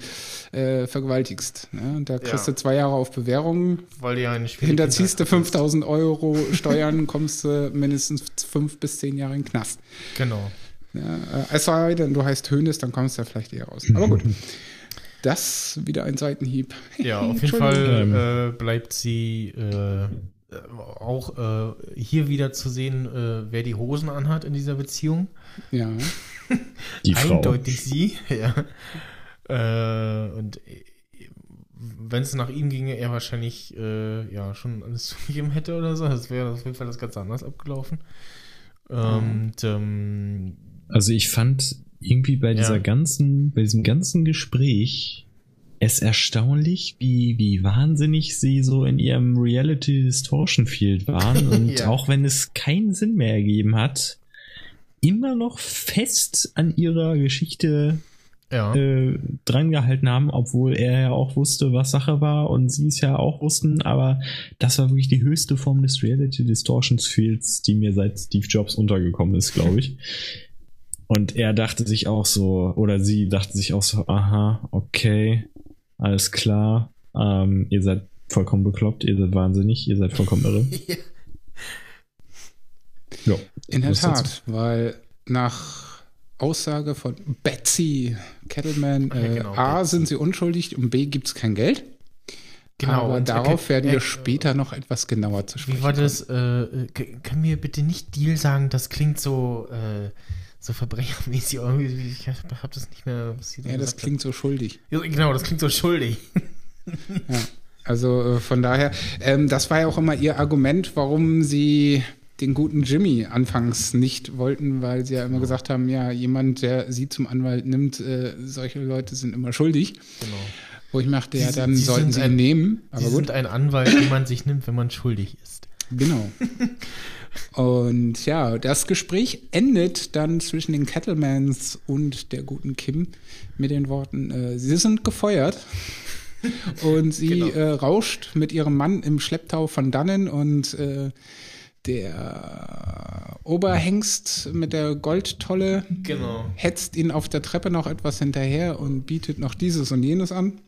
äh, vergewaltigst. Ne? Und da kriegst ja. du zwei Jahre auf Bewährung. Weil die ja Hinterziehst du 5000 Euro Steuern, kommst du mindestens fünf bis zehn Jahre in den Knast. Genau. Ja, äh, es sei denn, du heißt Hönes, dann kommst du ja vielleicht eher raus. Aber gut. Das wieder ein Seitenhieb. Ja, auf jeden Fall äh, bleibt sie äh, auch äh, hier wieder zu sehen, äh, wer die Hosen anhat in dieser Beziehung. Ja. Die Frau. Eindeutig sie, ja. Äh, und äh, wenn es nach ihm ginge, er wahrscheinlich ja schon alles zugegeben hätte oder so. Das wäre auf jeden Fall das ganz anders abgelaufen. Und ähm, also ich fand irgendwie bei dieser ja. ganzen, bei diesem ganzen Gespräch es erstaunlich, wie, wie wahnsinnig sie so in ihrem Reality Distortion Field waren und ja. auch wenn es keinen Sinn mehr ergeben hat, immer noch fest an ihrer Geschichte ja. äh, drangehalten haben, obwohl er ja auch wusste, was Sache war und sie es ja auch wussten, aber das war wirklich die höchste Form des Reality Distortions Fields, die mir seit Steve Jobs untergekommen ist, glaube ich. Und er dachte sich auch so, oder sie dachte sich auch so, aha, okay, alles klar, ähm, ihr seid vollkommen bekloppt, ihr seid wahnsinnig, ihr seid vollkommen irre. ja. In der Tat, dazu? weil nach Aussage von Betsy Kettleman, äh, ja, genau, A, Betsy. sind sie unschuldig und B, gibt es kein Geld. Genau, Aber darauf werden wir äh, später noch etwas genauer zu sprechen. Wie war das? Äh, können wir bitte nicht Deal sagen? Das klingt so, äh, so verbrechermäßig irgendwie. Ich habe das nicht mehr. Was ja, das klingt hat. so schuldig. Ja, genau, das klingt so schuldig. ja, also äh, von daher, ähm, das war ja auch immer ihr Argument, warum sie den guten Jimmy anfangs nicht wollten, weil sie ja immer gesagt haben, ja, jemand, der sie zum Anwalt nimmt, äh, solche Leute sind immer schuldig. Genau. Wo ich machte, ja, dann sie sollten sie ihn nehmen. Aber sie gut. sind ein Anwalt, den man sich nimmt, wenn man schuldig ist. Genau. Und ja, das Gespräch endet dann zwischen den Kettlemans und der guten Kim mit den Worten, äh, sie sind gefeuert. und sie genau. äh, rauscht mit ihrem Mann im Schlepptau von dannen und äh, der Oberhengst mit der Goldtolle genau. hetzt ihn auf der Treppe noch etwas hinterher und bietet noch dieses und jenes an.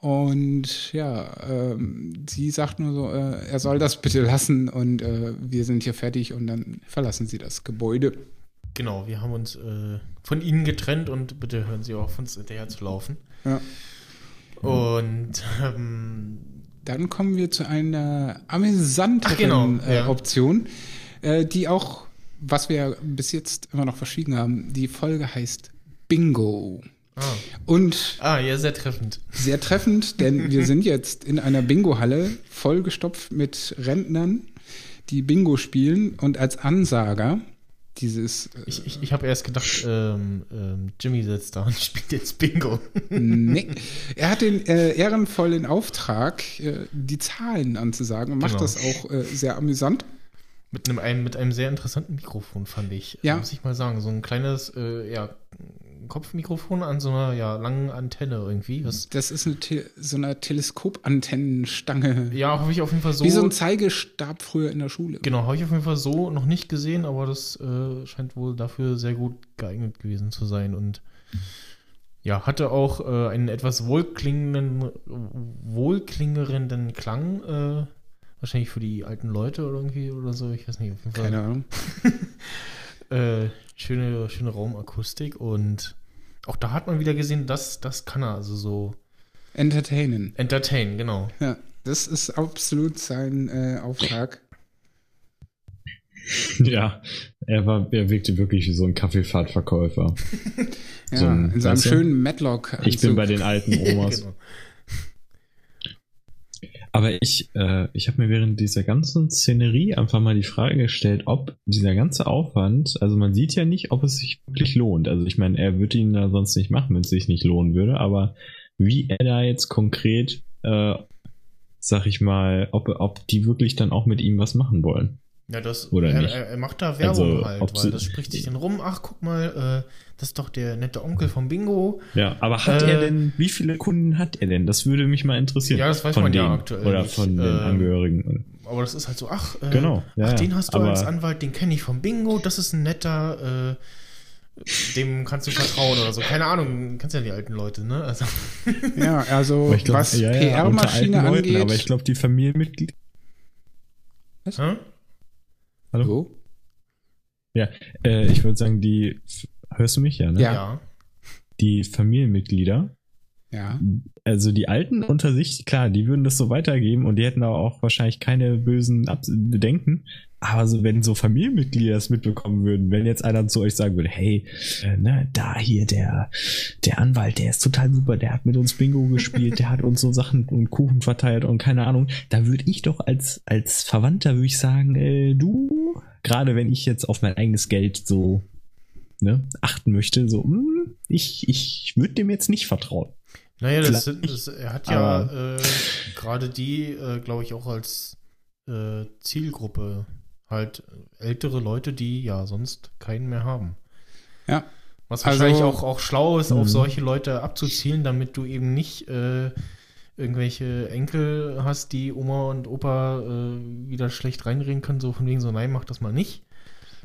Und ja, ähm, sie sagt nur so, äh, er soll das bitte lassen und äh, wir sind hier fertig und dann verlassen sie das Gebäude. Genau, wir haben uns äh, von ihnen getrennt und bitte hören Sie auf, uns hinterher zu laufen. Ja. Und ähm, dann kommen wir zu einer amüsanteren genau, äh, ja. Option, äh, die auch, was wir bis jetzt immer noch verschwiegen haben, die Folge heißt Bingo. Ah. Und ah, ja, sehr treffend. Sehr treffend, denn wir sind jetzt in einer Bingo-Halle vollgestopft mit Rentnern, die Bingo spielen und als Ansager dieses. Äh, ich ich, ich habe erst gedacht, ähm, ähm, Jimmy sitzt da und spielt jetzt Bingo. nee. Er hat den äh, ehrenvollen Auftrag, äh, die Zahlen anzusagen und macht genau. das auch äh, sehr amüsant. Mit einem, mit einem sehr interessanten Mikrofon, fand ich. Ja. Muss ich mal sagen. So ein kleines, äh, ja, Kopfmikrofon an so einer ja, langen Antenne irgendwie. Was das ist eine so eine Teleskopantennenstange. Ja, habe ich auf jeden Fall so. Wie so ein Zeigestab früher in der Schule. Genau, habe ich auf jeden Fall so noch nicht gesehen, aber das äh, scheint wohl dafür sehr gut geeignet gewesen zu sein und ja, hatte auch äh, einen etwas wohlklingenden, wohlklingerenden Klang. Äh, wahrscheinlich für die alten Leute oder irgendwie oder so. Ich weiß nicht. Auf jeden Fall. Keine Ahnung. äh, schöne, schöne Raumakustik und auch da hat man wieder gesehen, dass das kann er also so. Entertainen. Entertainen, genau. Ja, das ist absolut sein äh, Auftrag. Ja, er war, er wirkte wirklich wie so ein Kaffeefahrtverkäufer. ja, so ein, in seinem schönen Matlock. -Anzug. Ich bin bei den alten Omas. genau. Aber ich, äh, ich habe mir während dieser ganzen Szenerie einfach mal die Frage gestellt, ob dieser ganze Aufwand, also man sieht ja nicht, ob es sich wirklich lohnt. Also ich meine, er würde ihn da sonst nicht machen, wenn es sich nicht lohnen würde, aber wie er da jetzt konkret, äh, sag ich mal, ob, ob die wirklich dann auch mit ihm was machen wollen. Ja, das, Oder er, nicht? er macht da Werbung also, halt, weil das spricht sich dann rum, ach, guck mal, äh, das ist doch der nette Onkel vom Bingo. Ja, aber hat äh, er denn, wie viele Kunden hat er denn? Das würde mich mal interessieren. Ja, das weiß man denen, ja aktuell Oder nicht. von den äh, Angehörigen. Aber das ist halt so, ach, äh, genau, ja, ach, den hast du als Anwalt, den kenne ich vom Bingo, das ist ein netter, äh, dem kannst du vertrauen oder so. Keine Ahnung, kennst ja die alten Leute, ne? Also. Ja, also glaub, was ja, ja, PR-Maschine angeht. aber ich glaube, die Familienmitglieder. Was? Hm? Hallo? So? Ja, äh, ich würde sagen, die. Hörst du mich ja, ne? Ja. Die Familienmitglieder. Ja. Also die Alten unter sich, klar, die würden das so weitergeben und die hätten auch wahrscheinlich keine bösen Bedenken. Aber so, wenn so Familienmitglieder das mitbekommen würden, wenn jetzt einer zu euch sagen würde, hey, äh, ne, da hier der, der Anwalt, der ist total super, der hat mit uns Bingo gespielt, der hat uns so Sachen und Kuchen verteilt und keine Ahnung, da würde ich doch als, als Verwandter, würde ich sagen, äh, du, gerade wenn ich jetzt auf mein eigenes Geld so ne, achten möchte, so, mh, hm, ich, ich würde dem jetzt nicht vertrauen. Naja, das, das, er hat ja äh, gerade die, äh, glaube ich, auch als äh, Zielgruppe halt ältere Leute, die ja sonst keinen mehr haben. Ja. Was wahrscheinlich also, auch, auch schlau ist, auf mhm. solche Leute abzuzielen, damit du eben nicht äh, irgendwelche Enkel hast, die Oma und Opa äh, wieder schlecht reinreden können, so von wegen so, nein, mach das mal nicht.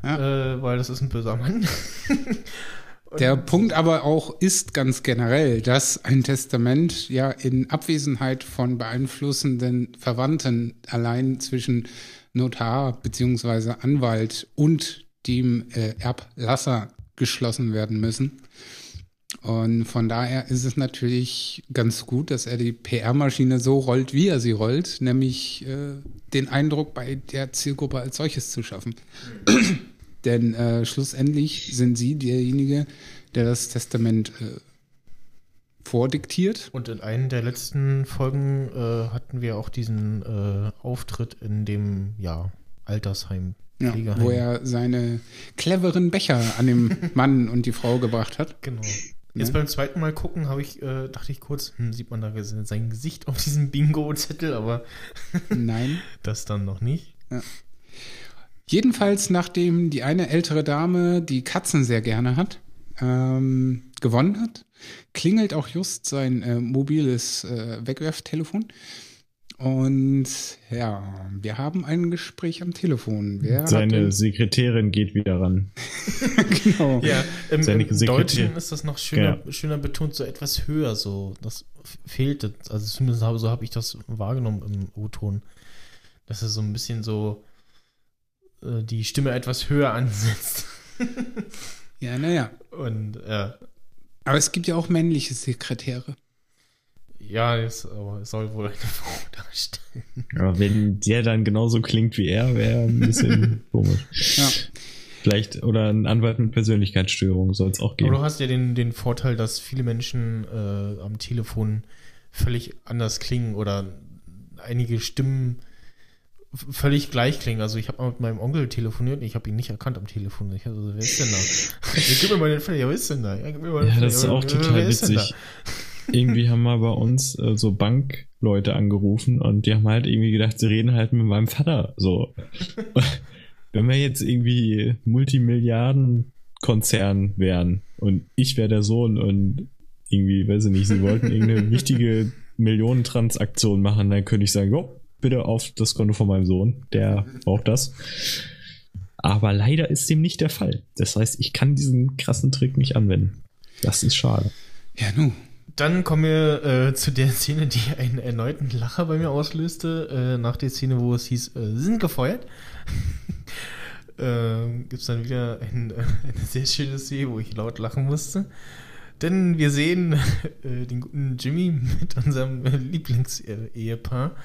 Ja. Äh, weil das ist ein böser Mann. Der Punkt aber auch ist ganz generell, dass ein Testament ja in Abwesenheit von beeinflussenden Verwandten allein zwischen Notar bzw. Anwalt und dem äh, Erblasser geschlossen werden müssen. Und von daher ist es natürlich ganz gut, dass er die PR-Maschine so rollt, wie er sie rollt, nämlich äh, den Eindruck bei der Zielgruppe als solches zu schaffen. Denn äh, schlussendlich sind sie derjenige, der das Testament äh, vordiktiert. Und in einer der letzten Folgen äh, hatten wir auch diesen äh, Auftritt in dem ja, Altersheim. Ja, wo er seine cleveren Becher an den Mann und die Frau gebracht hat. Genau. Jetzt ja. beim zweiten Mal gucken, habe ich, äh, dachte ich kurz, hm, sieht man da sein Gesicht auf diesem Bingo-Zettel, aber nein, das dann noch nicht. Ja. Jedenfalls, nachdem die eine ältere Dame die Katzen sehr gerne hat, ähm, gewonnen hat, klingelt auch just sein äh, mobiles äh, Wegwerftelefon. Und ja, wir haben ein Gespräch am Telefon. Wer Seine Sekretärin geht wieder ran. genau. Ja, im, im Deutschen ist das noch schöner, ja. schöner betont, so etwas höher. So, das fehlt, also zumindest so habe ich das wahrgenommen im O-Ton. Dass er so ein bisschen so äh, die Stimme etwas höher ansetzt. ja, naja. Und ja. Aber es gibt ja auch männliche Sekretäre. Ja, es, aber es soll wohl eine Frau darstellen. Aber wenn der dann genauso klingt wie er, wäre ein bisschen komisch. Ja. Vielleicht, oder ein Anwalt mit Persönlichkeitsstörung soll es auch geben. Aber du hast ja den, den Vorteil, dass viele Menschen äh, am Telefon völlig anders klingen oder einige Stimmen völlig gleich klingen. Also ich habe mal mit meinem Onkel telefoniert, ich habe ihn nicht erkannt am Telefon. Ich also, wer ist denn da? Gib mir mal den Fell, ja, wer ist denn da? Ja, ja das ist auch total witzig. irgendwie haben mal bei uns äh, so Bankleute angerufen und die haben halt irgendwie gedacht, sie reden halt mit meinem Vater. So. Wenn wir jetzt irgendwie Multimilliarden Konzern wären und ich wäre der Sohn und irgendwie, weiß ich nicht, sie wollten irgendeine wichtige Millionentransaktion machen, dann könnte ich sagen, jo, bitte auf das Konto von meinem Sohn, der braucht das. Aber leider ist dem nicht der Fall. Das heißt, ich kann diesen krassen Trick nicht anwenden. Das ist schade. Ja, nu. Dann kommen wir äh, zu der Szene, die einen erneuten Lacher bei mir auslöste. Äh, nach der Szene, wo es hieß, äh, sie sind gefeuert. äh, Gibt es dann wieder ein, äh, eine sehr schöne Szene, wo ich laut lachen musste. Denn wir sehen äh, den guten Jimmy mit unserem Lieblingsehepaar,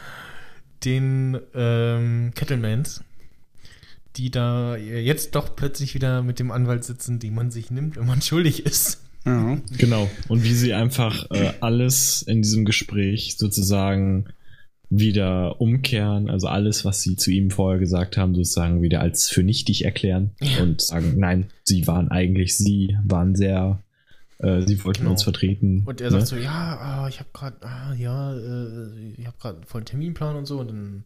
den ähm, Kettlemans, die da jetzt doch plötzlich wieder mit dem Anwalt sitzen, den man sich nimmt, wenn man schuldig ist. Ja. Genau. Und wie sie einfach äh, alles in diesem Gespräch sozusagen wieder umkehren, also alles, was sie zu ihm vorher gesagt haben, sozusagen wieder als für nichtig erklären ja. und sagen, nein, sie waren eigentlich, sie waren sehr, äh, sie wollten genau. uns vertreten. Und er ne? sagt so, ja, ah, ich habe gerade, ah, ja, äh, ich habe gerade voll einen Terminplan und so und dann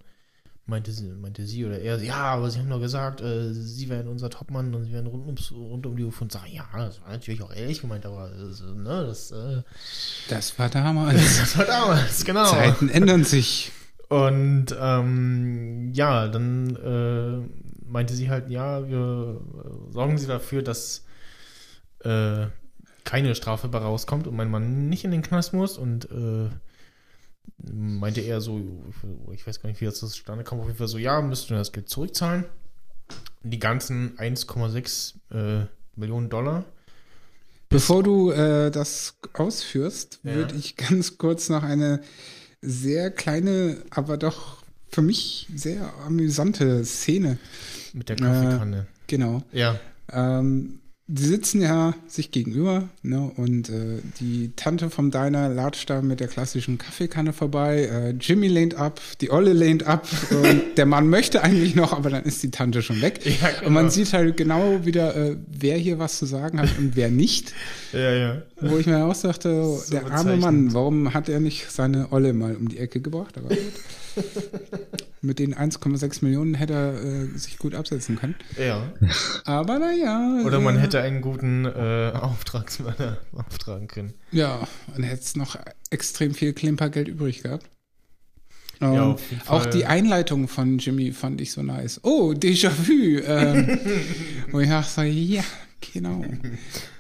meinte sie, meinte sie oder er, ja, aber sie haben doch gesagt, äh, sie wären unser Topmann und sie wären rund, ums, rund um die Uhr und sagen, ja, das war natürlich auch ehrlich gemeint, aber das, ne, das, äh, das war damals. Das war damals, genau. Zeiten ändern sich. Und ähm, ja, dann äh, meinte sie halt, ja, wir äh, sorgen Sie dafür, dass äh, keine Strafe bei rauskommt und mein Mann nicht in den Knast muss und äh, meinte er so, ich weiß gar nicht, wie das zustande kam, auf jeden Fall so, ja, müssten wir das Geld zurückzahlen. Die ganzen 1,6 äh, Millionen Dollar. Bevor du äh, das ausführst, ja. würde ich ganz kurz noch eine sehr kleine, aber doch für mich sehr amüsante Szene. Mit der Kaffeekanne. Äh, genau. Ja. Ähm, die sitzen ja sich gegenüber, ne? Und äh, die Tante vom Diner latscht da mit der klassischen Kaffeekanne vorbei. Äh, Jimmy lehnt ab, die Olle lehnt ab und der Mann möchte eigentlich noch, aber dann ist die Tante schon weg. Ja, genau. Und man sieht halt genau wieder, äh, wer hier was zu sagen hat und wer nicht. ja, ja. Wo ich mir auch sagte, so der arme Mann, warum hat er nicht seine Olle mal um die Ecke gebracht? Aber gut. Mit den 1,6 Millionen hätte er äh, sich gut absetzen können. Ja. Aber naja. Oder man äh, hätte einen guten äh, Auftragsmörder auftragen können. Ja, und hätte es noch extrem viel Klimpergeld übrig gehabt. Um, ja, ähm, auch die Einleitung von Jimmy fand ich so nice. Oh, Déjà-vu. Ähm, wo ich dachte, ja, genau.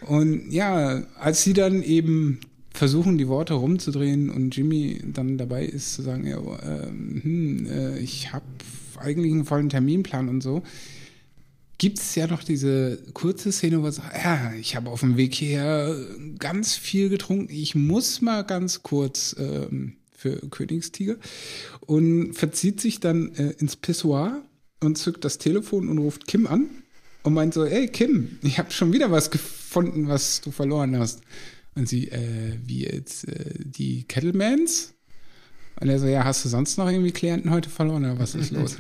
Und ja, als sie dann eben versuchen, die Worte rumzudrehen und Jimmy dann dabei ist zu sagen, ja, äh, hm, äh, ich habe eigentlich einen vollen Terminplan und so, gibt es ja noch diese kurze Szene, wo er sagt, ja, ich habe auf dem Weg hierher ganz viel getrunken, ich muss mal ganz kurz ähm, für Königstiger und verzieht sich dann äh, ins Pissoir und zückt das Telefon und ruft Kim an und meint so, ey Kim, ich habe schon wieder was gefunden, was du verloren hast. Und sie, äh, wie jetzt, äh, die Kettlemans? Und er so, ja, hast du sonst noch irgendwie Klienten heute verloren oder was ist los?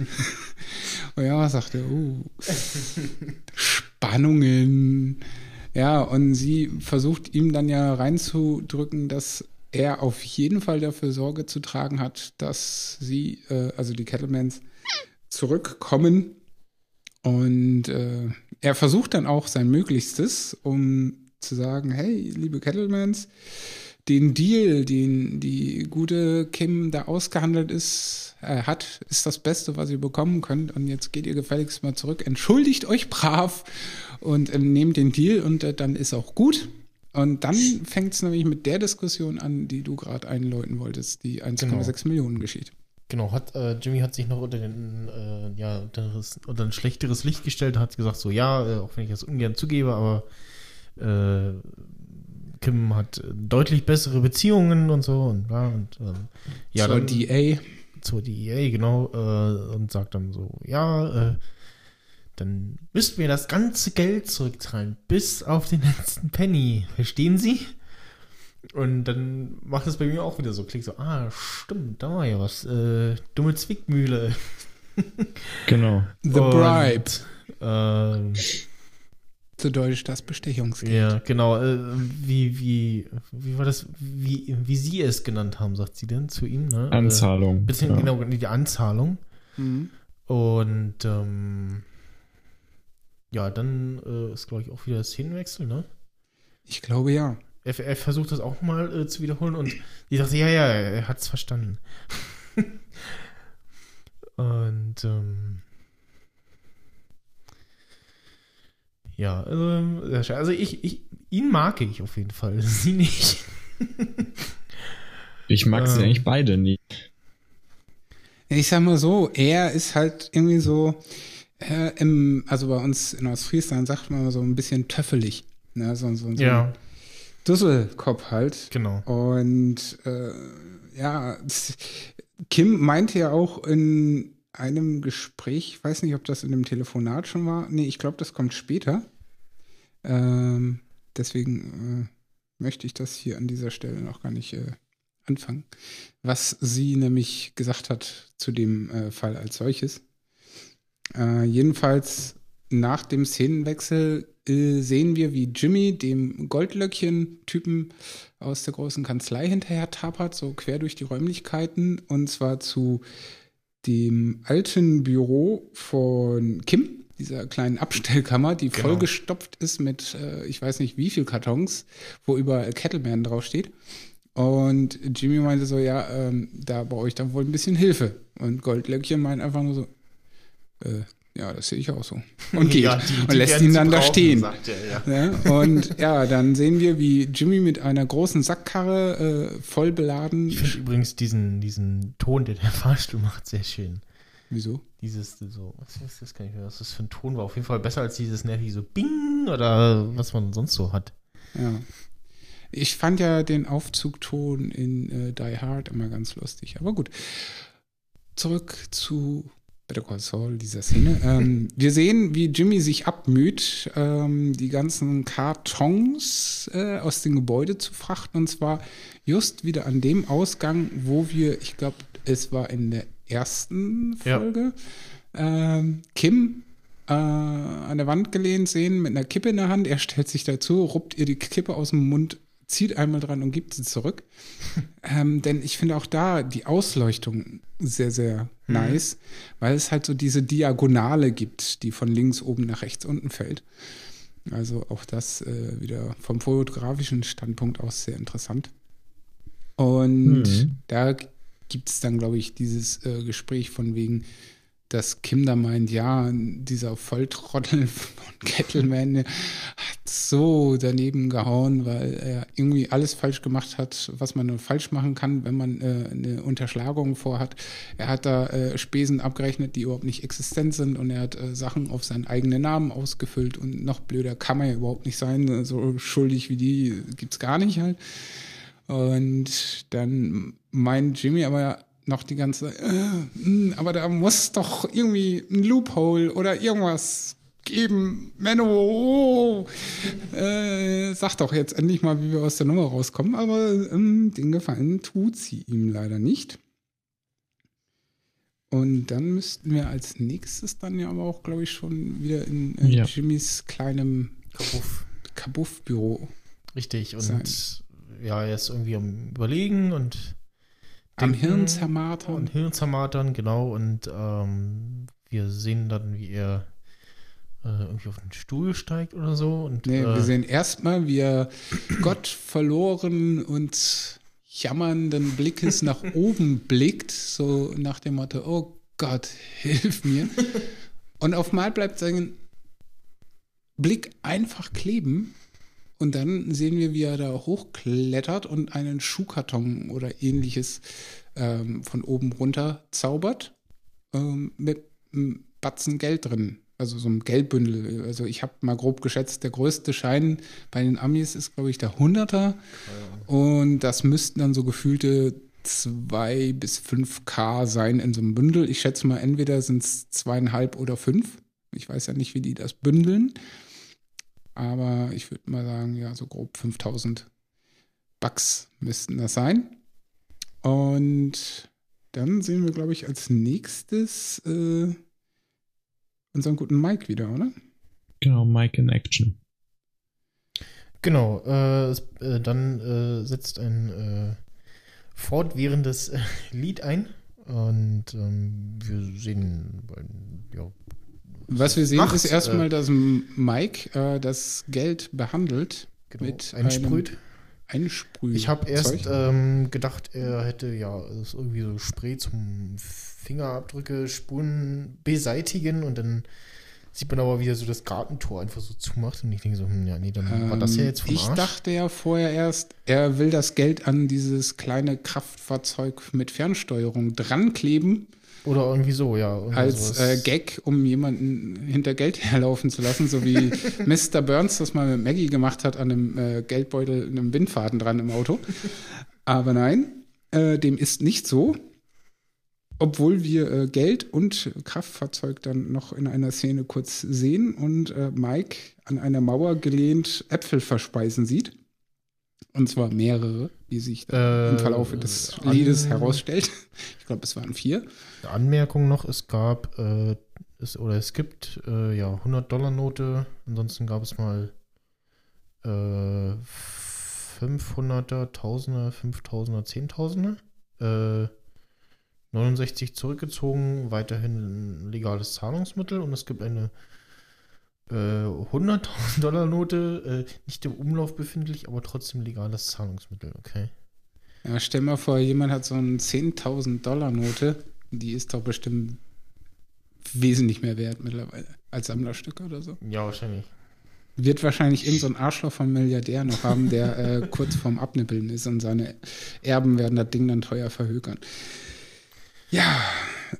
und ja, sagte, uh, Spannungen. Ja, und sie versucht ihm dann ja reinzudrücken, dass er auf jeden Fall dafür Sorge zu tragen hat, dass sie, äh, also die Kettlemans, zurückkommen. Und äh, er versucht dann auch sein Möglichstes, um zu sagen, hey, liebe Kettlemans, den Deal, den die gute Kim da ausgehandelt ist, äh, hat, ist das Beste, was ihr bekommen könnt. Und jetzt geht ihr gefälligst mal zurück, entschuldigt euch brav und äh, nehmt den Deal und äh, dann ist auch gut. Und dann fängt es nämlich mit der Diskussion an, die du gerade einläuten wolltest, die 1,6 genau. Millionen geschieht. Genau, hat, äh, Jimmy hat sich noch unter, den, äh, ja, unter, das, unter ein schlechteres Licht gestellt, hat gesagt so, ja, äh, auch wenn ich das ungern zugebe, aber äh, Kim hat deutlich bessere Beziehungen und so und, ja, und ähm, ja, zur dann, DA. Zur DEA, genau, äh, und sagt dann so, ja, äh, dann müssten wir das ganze Geld zurückzahlen, bis auf den letzten Penny. Verstehen Sie? Und dann macht es bei mir auch wieder so, klingt so, ah, stimmt, da war ja was, äh, dumme Zwickmühle. genau. The Bribe. Und, äh, zu Deutsch das Bestechungsgeld. Ja, genau. Äh, wie, wie, wie war das, wie, wie Sie es genannt haben, sagt sie denn zu ihm? Ne? Äh, Anzahlung. Äh, bisschen, ja. Genau, die Anzahlung. Mhm. Und ähm, ja, dann äh, ist, glaube ich, auch wieder Szenenwechsel, ne? Ich glaube ja. Er, er versucht das auch mal äh, zu wiederholen und die dachte, ja, ja, er hat es verstanden. und ähm, ja, also, also ich, ich, ihn mag ich auf jeden Fall, sie nicht. ich mag sie ähm, eigentlich beide nicht. Ich sag mal so, er ist halt irgendwie so, äh, im, also bei uns in Ostfriesland sagt man so ein bisschen töffelig. Ne? So, so, so ja. Dusselkopf halt. Genau. Und äh, ja, Kim meinte ja auch in einem Gespräch, ich weiß nicht, ob das in dem Telefonat schon war. Nee, ich glaube, das kommt später. Ähm, deswegen äh, möchte ich das hier an dieser Stelle noch gar nicht äh, anfangen. Was sie nämlich gesagt hat zu dem äh, Fall als solches. Äh, jedenfalls nach dem Szenenwechsel äh, sehen wir, wie Jimmy dem Goldlöckchen-Typen aus der großen Kanzlei hinterher tapert, so quer durch die Räumlichkeiten, und zwar zu dem alten Büro von Kim, dieser kleinen Abstellkammer, die genau. vollgestopft ist mit, äh, ich weiß nicht wie viel Kartons, wo überall Kettleman draufsteht. Und Jimmy meinte so, ja, ähm, da brauche ich dann wohl ein bisschen Hilfe. Und Goldlöckchen meint einfach nur so, äh, ja, das sehe ich auch so. Und geht. ja, die, und die lässt ihn dann da stehen. Er, ja. ja. und ja, dann sehen wir, wie Jimmy mit einer großen Sackkarre äh, voll beladen. Ich finde übrigens diesen, diesen Ton, den der Fahrstuhl macht, sehr schön. Wieso? Dieses so, was ist das? Kann ich hören, was das für ein Ton war. Auf jeden Fall besser als dieses nervige so Bing oder was man sonst so hat. Ja. Ich fand ja den Aufzugton in äh, Die Hard immer ganz lustig. Aber gut. Zurück zu Better Call Saul, dieser Szene. ähm, wir sehen, wie Jimmy sich abmüht, ähm, die ganzen Kartons äh, aus dem Gebäude zu frachten. Und zwar just wieder an dem Ausgang, wo wir, ich glaube, es war in der ersten Folge, ja. ähm, Kim äh, an der Wand gelehnt sehen mit einer Kippe in der Hand. Er stellt sich dazu, ruppt ihr die Kippe aus dem Mund zieht einmal dran und gibt sie zurück. ähm, denn ich finde auch da die Ausleuchtung sehr, sehr mhm. nice, weil es halt so diese Diagonale gibt, die von links oben nach rechts unten fällt. Also auch das äh, wieder vom fotografischen Standpunkt aus sehr interessant. Und mhm. da gibt es dann, glaube ich, dieses äh, Gespräch von wegen, dass Kim da meint, ja, dieser Volltrottel von Kettleman hat so daneben gehauen, weil er irgendwie alles falsch gemacht hat, was man nur falsch machen kann, wenn man äh, eine Unterschlagung vorhat. Er hat da äh, Spesen abgerechnet, die überhaupt nicht existent sind und er hat äh, Sachen auf seinen eigenen Namen ausgefüllt und noch blöder kann man ja überhaupt nicht sein. So schuldig wie die gibt's gar nicht halt. Und dann meint Jimmy aber, noch die ganze, äh, aber da muss doch irgendwie ein Loophole oder irgendwas geben. Menno, äh, sag doch jetzt endlich mal, wie wir aus der Nummer rauskommen. Aber ähm, den Gefallen tut sie ihm leider nicht. Und dann müssten wir als nächstes dann ja aber auch, glaube ich, schon wieder in äh, ja. Jimmys kleinem Kabuff-Büro. Richtig, und sein. ja, er ist irgendwie am Überlegen und am Hirn zermartern. Und Hirn zermartern, genau. Und ähm, wir sehen dann, wie er äh, irgendwie auf den Stuhl steigt oder so. Und, nee, äh, wir sehen erstmal, wie er Gott verloren und jammernden Blickes nach oben blickt, so nach dem Motto, oh Gott, hilf mir. und auf mal bleibt sein Blick einfach kleben und dann sehen wir, wie er da hochklettert und einen Schuhkarton oder ähnliches ähm, von oben runter zaubert ähm, mit einem Batzen Geld drin. Also so ein Geldbündel. Also ich habe mal grob geschätzt, der größte Schein bei den Amis ist, glaube ich, der Hunderter. Ja. Und das müssten dann so gefühlte 2 bis 5 K sein in so einem Bündel. Ich schätze mal, entweder sind es zweieinhalb oder fünf. Ich weiß ja nicht, wie die das bündeln. Aber ich würde mal sagen, ja, so grob 5000 Bucks müssten das sein. Und dann sehen wir, glaube ich, als nächstes äh, unseren guten Mike wieder, oder? Genau, Mike in Action. Genau, äh, äh, dann äh, setzt ein äh, fortwährendes Lied ein und ähm, wir sehen ja, Was wir sehen, macht, ist erstmal, äh, dass Mike äh, das Geld behandelt genau, mit einsprüht. Einsprüht. Ich habe erst ähm, gedacht, er hätte ja irgendwie so Spray zum Fingerabdrücke, Spuren beseitigen und dann sieht man aber, wie er so das Gartentor einfach so zumacht und ich denke so, hm, ja, nee, dann ähm, war das ja jetzt vom Ich Arsch. dachte ja vorher erst, er will das Geld an dieses kleine Kraftfahrzeug mit Fernsteuerung dran kleben. Oder irgendwie so, ja. Als äh, Gag, um jemanden hinter Geld herlaufen zu lassen, so wie Mr. Burns das mal mit Maggie gemacht hat, an einem äh, Geldbeutel, einem Windfaden dran im Auto. Aber nein, äh, dem ist nicht so obwohl wir äh, Geld und Kraftfahrzeug dann noch in einer Szene kurz sehen und äh, Mike an einer Mauer gelehnt Äpfel verspeisen sieht. Und zwar mehrere, wie sich äh, im Verlauf des Liedes herausstellt. Ich glaube, es waren vier. Anmerkung noch, es gab äh, es, oder es gibt äh, ja 100-Dollar-Note, ansonsten gab es mal 500er, 1000er, 5000er, 10.000er. 69 zurückgezogen, weiterhin ein legales Zahlungsmittel und es gibt eine äh, 100.000 Dollar Note, äh, nicht im Umlauf befindlich, aber trotzdem legales Zahlungsmittel, okay. Ja, stell mal vor, jemand hat so eine 10.000 Dollar Note, die ist doch bestimmt wesentlich mehr wert mittlerweile als Sammlerstück oder so. Ja, wahrscheinlich. Wird wahrscheinlich irgendein so Arschloch vom Milliardär noch haben, der äh, kurz vorm Abnippeln ist und seine Erben werden das Ding dann teuer verhökern. Ja,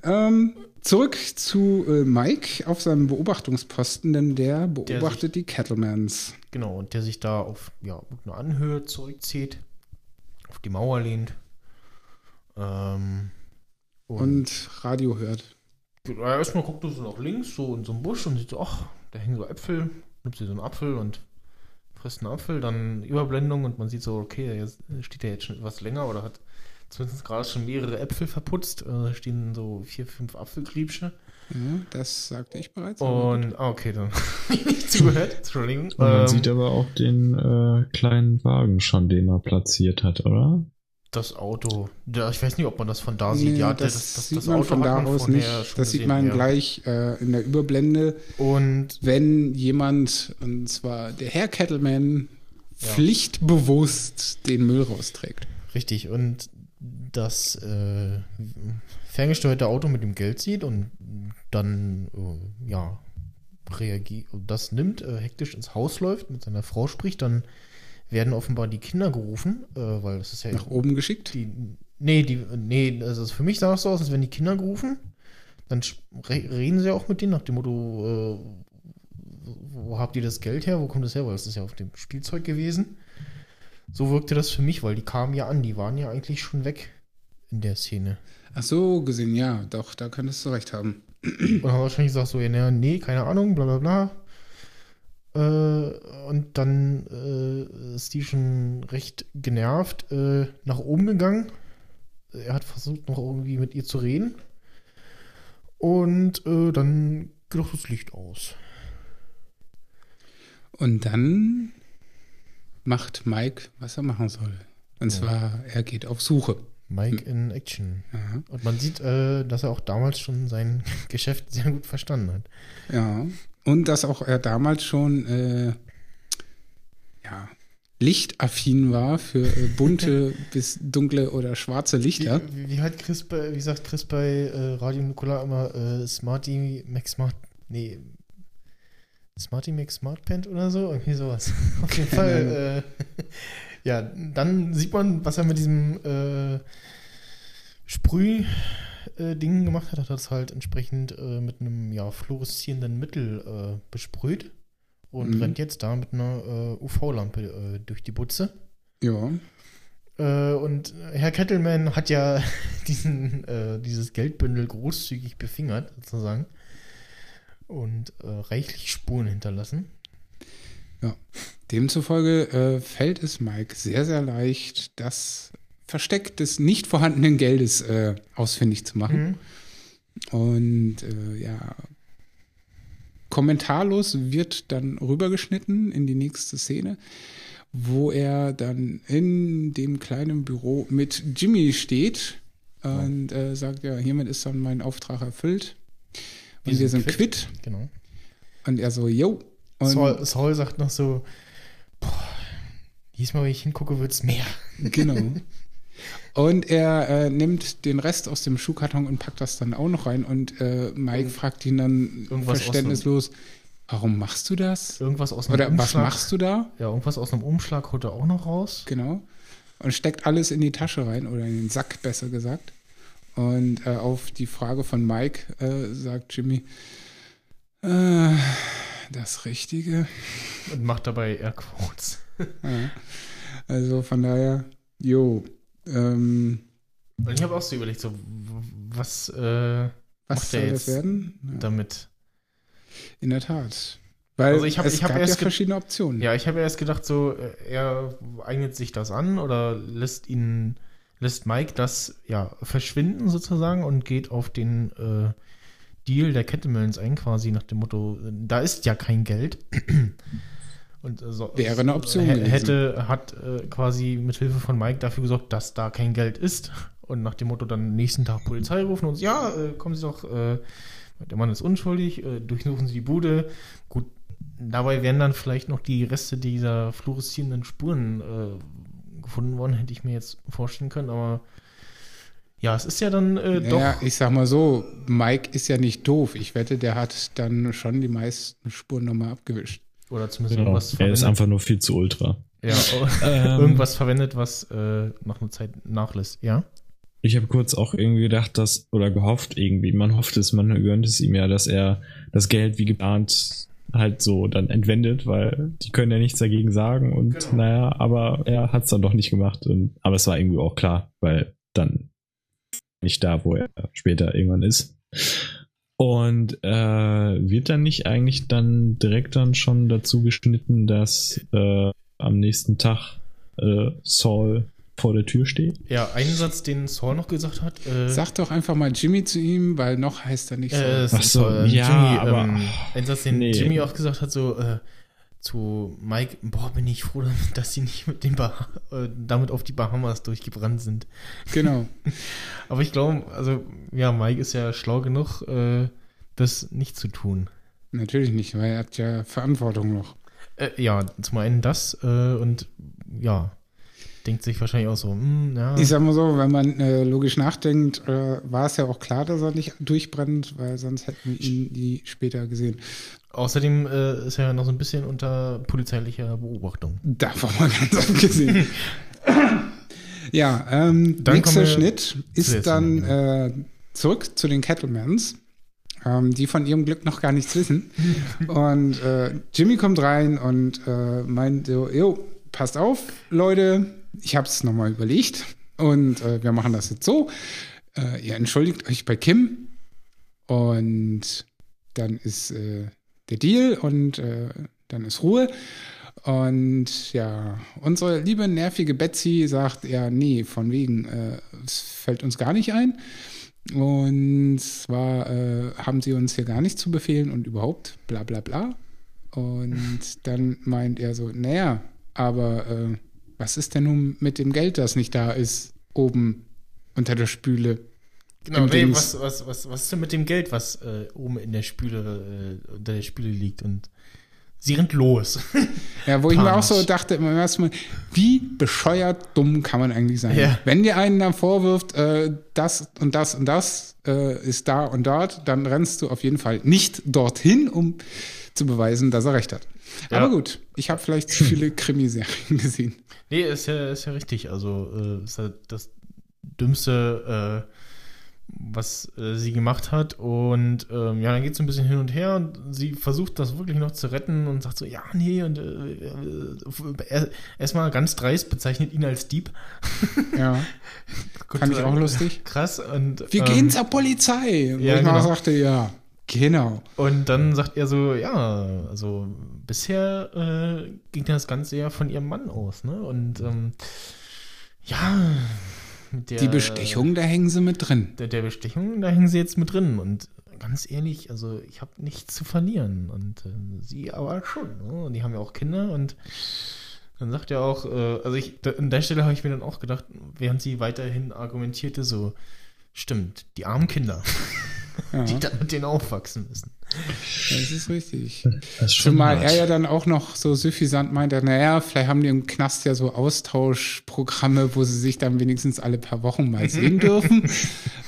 ähm, zurück zu äh, Mike auf seinem Beobachtungsposten, denn der beobachtet der sich, die Cattlemans. Genau, und der sich da auf ja, eine Anhöhe zurückzieht, auf die Mauer lehnt. Ähm, und, und, Radio hört. Ja, erstmal guckt er so nach links, so in so einem Busch und sieht so, ach, da hängen so Äpfel, nimmt sie so einen Apfel und frisst einen Apfel, dann Überblendung und man sieht so, okay, jetzt steht der jetzt schon etwas länger oder hat zumindest gerade schon mehrere Äpfel verputzt. Äh, da stehen so vier, fünf Apfelgriebsche. Ja, das sagte ich bereits. Und, ah, okay, dann habe ich nicht zugehört. Entschuldigung. Und man ähm, sieht aber auch den äh, kleinen Wagen schon, den er platziert hat, oder? Das Auto. Ja, ich weiß nicht, ob man das von da sieht. Nee, ja, das, das, das, sieht das man Auto von da aus nicht. Das sieht man ja. gleich äh, in der Überblende. Und wenn jemand, und zwar der Herr Kettleman, ja. pflichtbewusst den Müll rausträgt. Richtig. Und das äh, ferngesteuerte Auto mit dem Geld sieht und dann äh, ja reagiert, das nimmt, äh, hektisch ins Haus läuft, mit seiner Frau spricht, dann werden offenbar die Kinder gerufen, äh, weil das ist ja nach oben geschickt. Die, nee, die, nee, also für mich sah es so aus, als wenn die Kinder gerufen, dann reden sie auch mit denen nach dem Motto, äh, wo habt ihr das Geld her, wo kommt das her, weil das ist ja auf dem Spielzeug gewesen. So wirkte das für mich, weil die kamen ja an, die waren ja eigentlich schon weg in der Szene. Ach so, gesehen, ja, doch, da könntest du recht haben. Und haben wahrscheinlich gesagt so, ja, nee, keine Ahnung, bla bla bla. Äh, und dann äh, ist die schon recht genervt äh, nach oben gegangen. Er hat versucht, noch irgendwie mit ihr zu reden. Und äh, dann geht auch das Licht aus. Und dann macht Mike, was er machen soll. Und ja. zwar, er geht auf Suche. Mike in Action. Ja. Und man sieht, äh, dass er auch damals schon sein Geschäft sehr gut verstanden hat. Ja. Und dass auch er damals schon äh, ja, lichtaffin war für äh, bunte bis dunkle oder schwarze Lichter. Wie, wie, hat Chris bei, wie sagt Chris bei äh, Radio Nikola immer, äh, Smarty Max Smart, nee, Smarty Max Smartpant oder so, irgendwie sowas. Auf jeden Fall, ja, dann sieht man, was er mit diesem äh, Sprüh-Ding gemacht hat. Hat das halt entsprechend äh, mit einem ja, fluoreszierenden Mittel äh, besprüht und mhm. rennt jetzt da mit einer äh, UV-Lampe äh, durch die Butze. Ja. Äh, und Herr Kettleman hat ja diesen, dieses Geldbündel großzügig befingert, sozusagen. Und reichlich Spuren hinterlassen. Ja. Demzufolge äh, fällt es Mike sehr, sehr leicht, das Versteck des nicht vorhandenen Geldes äh, ausfindig zu machen. Mhm. Und äh, ja, kommentarlos wird dann rübergeschnitten in die nächste Szene, wo er dann in dem kleinen Büro mit Jimmy steht und äh, sagt, ja, hiermit ist dann mein Auftrag erfüllt. und wir sind quitt. quitt. Genau. Und er so, yo. Und Saul, Saul sagt noch so, boah, diesmal, wenn ich hingucke, wird es mehr. Genau. Und er äh, nimmt den Rest aus dem Schuhkarton und packt das dann auch noch rein. Und äh, Mike Irgend fragt ihn dann verständnislos, warum machst du das? Irgendwas aus einem Oder Umschlag. was machst du da? Ja, irgendwas aus einem Umschlag holt er auch noch raus. Genau. Und steckt alles in die Tasche rein, oder in den Sack, besser gesagt. Und äh, auf die Frage von Mike äh, sagt Jimmy, äh, das Richtige. Und macht dabei Airquotes. ja. Also von daher, jo. Ähm, ich habe auch so überlegt, so, was, äh, was macht der jetzt werden? Ja. damit? In der Tat. Weil also ich hab, es ich hab gab erst ja verschiedene Optionen. Ja, ich habe erst gedacht, so, äh, er eignet sich das an oder lässt ihn, lässt Mike das ja verschwinden sozusagen und geht auf den äh, Deal der Kettemillens ein, quasi nach dem Motto, da ist ja kein Geld. Und äh, so, Wäre eine Option. Hätte, hat äh, quasi mit Hilfe von Mike dafür gesorgt, dass da kein Geld ist. Und nach dem Motto dann nächsten Tag Polizei rufen und ja, äh, kommen Sie doch, äh, der Mann ist unschuldig, äh, durchsuchen Sie die Bude. Gut, dabei wären dann vielleicht noch die Reste dieser fluoreszierenden Spuren äh, gefunden worden, hätte ich mir jetzt vorstellen können, aber ja, es ist ja dann äh, doch. Ja, ich sag mal so, Mike ist ja nicht doof. Ich wette, der hat dann schon die meisten Spuren nochmal abgewischt. Oder zumindest genau. irgendwas verwendet. Er ist einfach nur viel zu ultra. Ja, oh, ähm, irgendwas verwendet, was äh, nach einer Zeit nachlässt, ja? Ich habe kurz auch irgendwie gedacht, dass, oder gehofft irgendwie, man hofft es, man gönnt es ihm ja, dass er das Geld wie geplant halt so dann entwendet, weil die können ja nichts dagegen sagen und genau. naja, aber er hat es dann doch nicht gemacht. Und, aber es war irgendwie auch klar, weil dann nicht da, wo er später irgendwann ist. Und äh, wird dann nicht eigentlich dann direkt dann schon dazu geschnitten, dass äh, am nächsten Tag äh, Saul vor der Tür steht? Ja, ein Satz, den Saul noch gesagt hat. Äh, Sag doch einfach mal Jimmy zu ihm, weil noch heißt er nicht äh, Saul. Ach so, Saul. ja, Jimmy, aber ähm, ein Satz, den nee. Jimmy auch gesagt hat, so äh, zu Mike, boah, bin ich froh, dass sie nicht mit den bah äh, damit auf die Bahamas durchgebrannt sind. Genau. Aber ich glaube, also, ja, Mike ist ja schlau genug, äh, das nicht zu tun. Natürlich nicht, weil er hat ja Verantwortung noch. Äh, ja, zum einen das äh, und ja, denkt sich wahrscheinlich auch so, mh, hm, ja. Ich sag mal so, wenn man äh, logisch nachdenkt, äh, war es ja auch klar, dass er nicht durchbrennt, weil sonst hätten wir ihn nie später gesehen. Außerdem äh, ist er ja noch so ein bisschen unter polizeilicher Beobachtung. Davon mal ganz abgesehen. ja, ähm, dann nächster Schnitt ist dann äh, zurück zu den Kettlemans, ähm, die von ihrem Glück noch gar nichts wissen. und äh, Jimmy kommt rein und äh, meint so, jo, passt auf, Leute, ich habe es nochmal überlegt und äh, wir machen das jetzt so. Äh, ihr entschuldigt euch bei Kim und dann ist äh, der Deal und äh, dann ist Ruhe. Und ja, unsere liebe nervige Betsy sagt, ja, nee, von wegen, äh, es fällt uns gar nicht ein. Und zwar äh, haben sie uns hier gar nichts zu befehlen und überhaupt, bla bla bla. Und dann meint er so, naja, aber was ist denn nun mit dem Geld, das nicht da ist, oben unter der Spüle? Genau, nee, was, was, was, was ist denn mit dem Geld, was äh, oben in der Spüle, äh, unter der Spüle liegt und sie rennt los. Ja, wo ich mir auch so dachte, erstmal, wie bescheuert dumm kann man eigentlich sein? Ja. Wenn dir einen dann vorwirft, äh, das und das und das äh, ist da und dort, dann rennst du auf jeden Fall nicht dorthin, um zu beweisen, dass er recht hat. Ja. Aber gut, ich habe vielleicht zu viele Krimiserien gesehen. Nee, ist ja, ist ja richtig. Also äh, ist halt das dümmste äh, was äh, sie gemacht hat. Und ähm, ja, dann geht es ein bisschen hin und her und sie versucht das wirklich noch zu retten und sagt so, ja, nee, und äh, äh, erstmal ganz dreist bezeichnet ihn als Dieb. Ja. Fand ich auch lustig. Krass. Und, Wir ähm, gehen zur Polizei. Und ja, ich genau. sagte, ja. Genau. Und dann sagt er so, ja, also bisher äh, ging das Ganze ja von ihrem Mann aus, ne? Und ähm, ja, der, die Bestechung, da hängen sie mit drin. Der, der Bestechung, da hängen sie jetzt mit drin. Und ganz ehrlich, also ich habe nichts zu verlieren. Und äh, sie aber schon. Ne? Und die haben ja auch Kinder. Und dann sagt er auch, äh, also ich, da, an der Stelle habe ich mir dann auch gedacht, während sie weiterhin argumentierte, so, stimmt, die armen Kinder. Ja. die dann mit denen aufwachsen müssen. Das ist richtig. Das ist Zumal hart. er ja dann auch noch so suffisant meinte, naja, vielleicht haben die im Knast ja so Austauschprogramme, wo sie sich dann wenigstens alle paar Wochen mal sehen dürfen,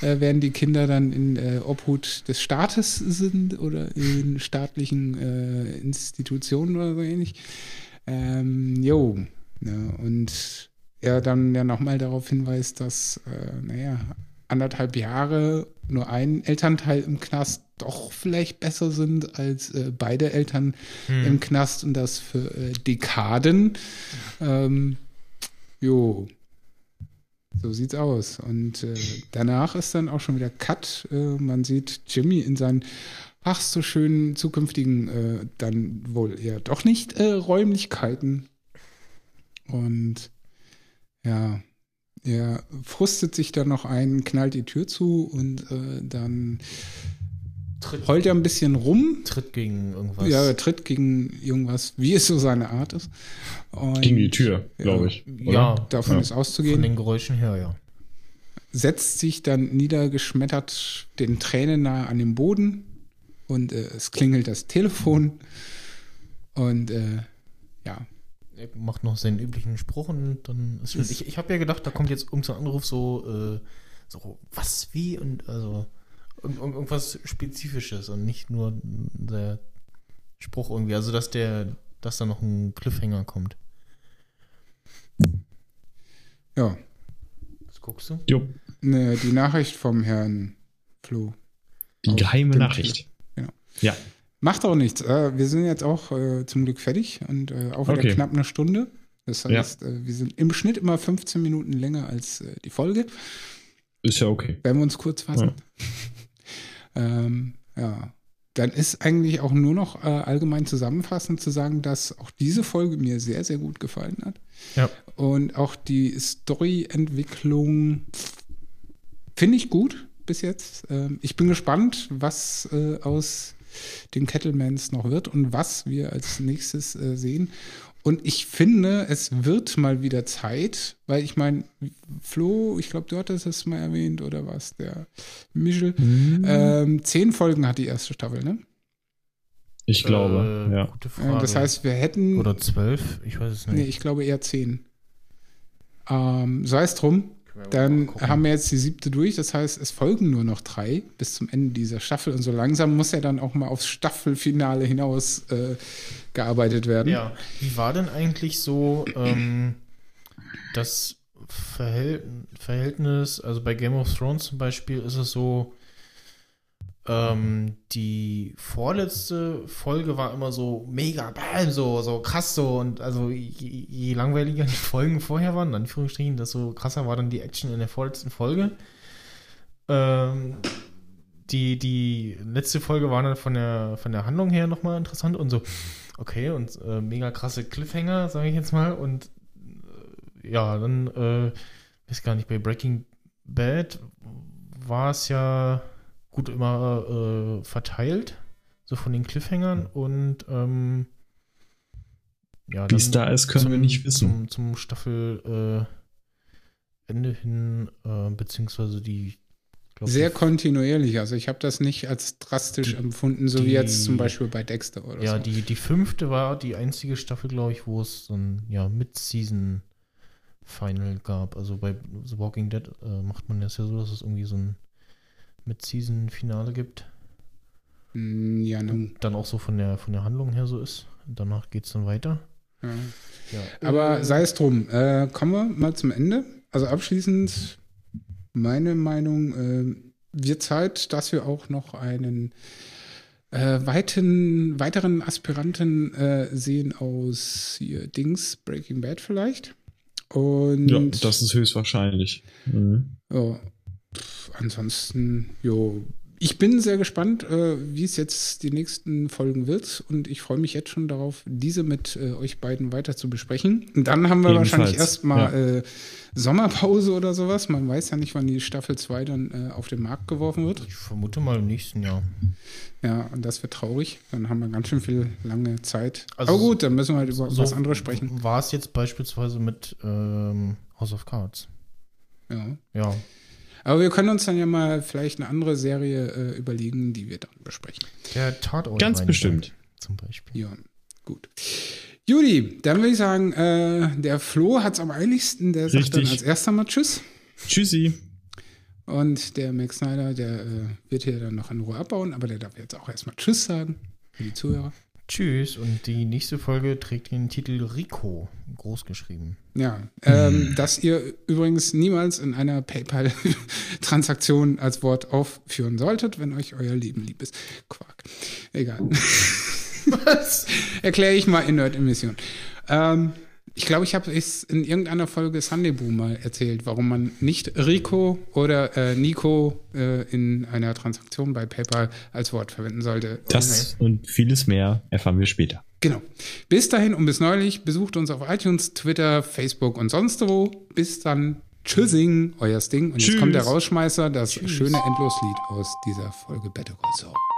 äh, während die Kinder dann in äh, Obhut des Staates sind oder in staatlichen äh, Institutionen oder so ähnlich. Ähm, jo, ja, und er dann ja nochmal darauf hinweist, dass, äh, naja, anderthalb Jahre nur ein Elternteil im Knast doch vielleicht besser sind als äh, beide Eltern hm. im Knast und das für äh, Dekaden. Ähm, jo, so sieht's aus. Und äh, danach ist dann auch schon wieder Cut. Äh, man sieht Jimmy in seinen ach so schönen zukünftigen, äh, dann wohl eher doch nicht äh, Räumlichkeiten. Und ja, er frustet sich dann noch ein, knallt die Tür zu und äh, dann tritt, heult er ein bisschen rum. Tritt gegen irgendwas. Ja, er tritt gegen irgendwas, wie es so seine Art ist. Und, gegen die Tür, glaube ich. Oder? Ja, davon ja. ist auszugehen. Von den Geräuschen her, ja. Setzt sich dann niedergeschmettert den Tränen nahe an den Boden und äh, es klingelt das Telefon und äh, ja, er macht noch seinen üblichen Spruch und dann ist es. Ich, ich habe ja gedacht, da kommt jetzt irgendein Anruf so, äh, so, was, wie und also irgendwas Spezifisches und nicht nur der Spruch irgendwie. Also, dass der, dass da noch ein Cliffhanger kommt. Ja. Was guckst du? Jo. Ne, die Nachricht vom Herrn Flo. Die geheime Nachricht. Genau. Ja. Macht auch nichts. Äh, wir sind jetzt auch äh, zum Glück fertig und äh, auch wieder okay. knapp eine Stunde. Das heißt, ja. Äh, wir sind im Schnitt immer 15 Minuten länger als äh, die Folge. Ist ja okay. Wenn wir uns kurz fassen. Ja. ähm, ja. Dann ist eigentlich auch nur noch äh, allgemein zusammenfassend zu sagen, dass auch diese Folge mir sehr, sehr gut gefallen hat. Ja. Und auch die Story-Entwicklung finde ich gut bis jetzt. Ähm, ich bin gespannt, was aus den Kettlemans noch wird und was wir als nächstes äh, sehen. Und ich finde, es wird mal wieder Zeit, weil ich meine, Flo, ich glaube, du hattest es mal erwähnt, oder was, der Michel. Mhm. Ähm, zehn Folgen hat die erste Staffel, ne? Ich glaube, äh, ja. Gute Frage. Das heißt, wir hätten. Oder zwölf, ich weiß es nicht. Nee, ich glaube eher zehn. Ähm, sei es drum. Dann haben wir jetzt die siebte durch, das heißt, es folgen nur noch drei bis zum Ende dieser Staffel. Und so langsam muss ja dann auch mal aufs Staffelfinale hinaus äh, gearbeitet werden. Ja, wie war denn eigentlich so ähm, das Verhältnis, also bei Game of Thrones zum Beispiel ist es so, ähm, die vorletzte Folge war immer so mega, bam, so, so krass so und also je, je langweiliger die Folgen vorher waren, in Anführungsstrichen, desto krasser war dann die Action in der vorletzten Folge. Ähm, die, die letzte Folge war dann von der, von der Handlung her nochmal interessant und so, okay, und äh, mega krasse Cliffhanger, sage ich jetzt mal. Und äh, ja, dann, äh, weiß gar nicht, bei Breaking Bad war es ja gut immer äh, verteilt, so von den Cliffhangern und ähm, ja, wie es da ist, können zum, wir nicht wissen. Zum, zum Staffel äh, Ende hin, äh, beziehungsweise die glaub, sehr kontinuierlich. Also ich habe das nicht als drastisch die, empfunden, so die, wie jetzt zum Beispiel bei Dexter oder ja, so. Ja, die, die fünfte war die einzige Staffel, glaube ich, wo es so ein ja, Mid-Season Final gab. Also bei The Walking Dead äh, macht man das ja so, dass es irgendwie so ein mit Season-Finale gibt. Mm, ja, nun. Dann auch so von der, von der Handlung her so ist. Danach geht es dann weiter. Ja. ja. Aber äh, sei es drum. Äh, kommen wir mal zum Ende. Also abschließend, meine Meinung, äh, wird Zeit, dass wir auch noch einen äh, weiten, weiteren Aspiranten äh, sehen aus hier Dings, Breaking Bad vielleicht. Und ja, das ist höchstwahrscheinlich. Mhm. Ja, ansonsten, jo, ich bin sehr gespannt, äh, wie es jetzt die nächsten Folgen wird und ich freue mich jetzt schon darauf, diese mit äh, euch beiden weiter zu besprechen. Und dann haben wir Ebenfalls. wahrscheinlich erstmal ja. äh, Sommerpause oder sowas. Man weiß ja nicht, wann die Staffel 2 dann äh, auf den Markt geworfen wird. Ich vermute mal im nächsten Jahr. Ja, und das wird traurig. Dann haben wir ganz schön viel lange Zeit. Also Aber gut, dann müssen wir halt über so was anderes sprechen. War es jetzt beispielsweise mit ähm, House of Cards? Ja. Ja. Aber wir können uns dann ja mal vielleicht eine andere Serie äh, überlegen, die wir dann besprechen. Der Tatort. Ganz bestimmt. Zum Beispiel. Ja, gut. Judy, dann würde ich sagen, äh, der Flo hat es am eiligsten, der sagt dann als erster mal Tschüss. Tschüssi. Und der Max Snyder, der äh, wird hier dann noch in Ruhe abbauen, aber der darf jetzt auch erstmal Tschüss sagen für die Zuhörer. Tschüss. Und die nächste Folge trägt den Titel Rico, groß geschrieben. Ja, ähm, dass ihr übrigens niemals in einer PayPal-Transaktion als Wort aufführen solltet, wenn euch euer Leben lieb ist. Quark. Egal. Was? Erkläre ich mal in Nerd-Emission. Ähm, ich glaube, ich habe es in irgendeiner Folge Sunday Boom mal erzählt, warum man nicht Rico oder äh, Nico äh, in einer Transaktion bei PayPal als Wort verwenden sollte. Das okay. und vieles mehr erfahren wir später. Genau. Bis dahin und bis neulich besucht uns auf iTunes, Twitter, Facebook und sonst wo. Bis dann. Tschüssing, euer Sting. Und Tschüss. jetzt kommt der Rausschmeißer, das Tschüss. schöne Endloslied aus dieser Folge Better Call Saul.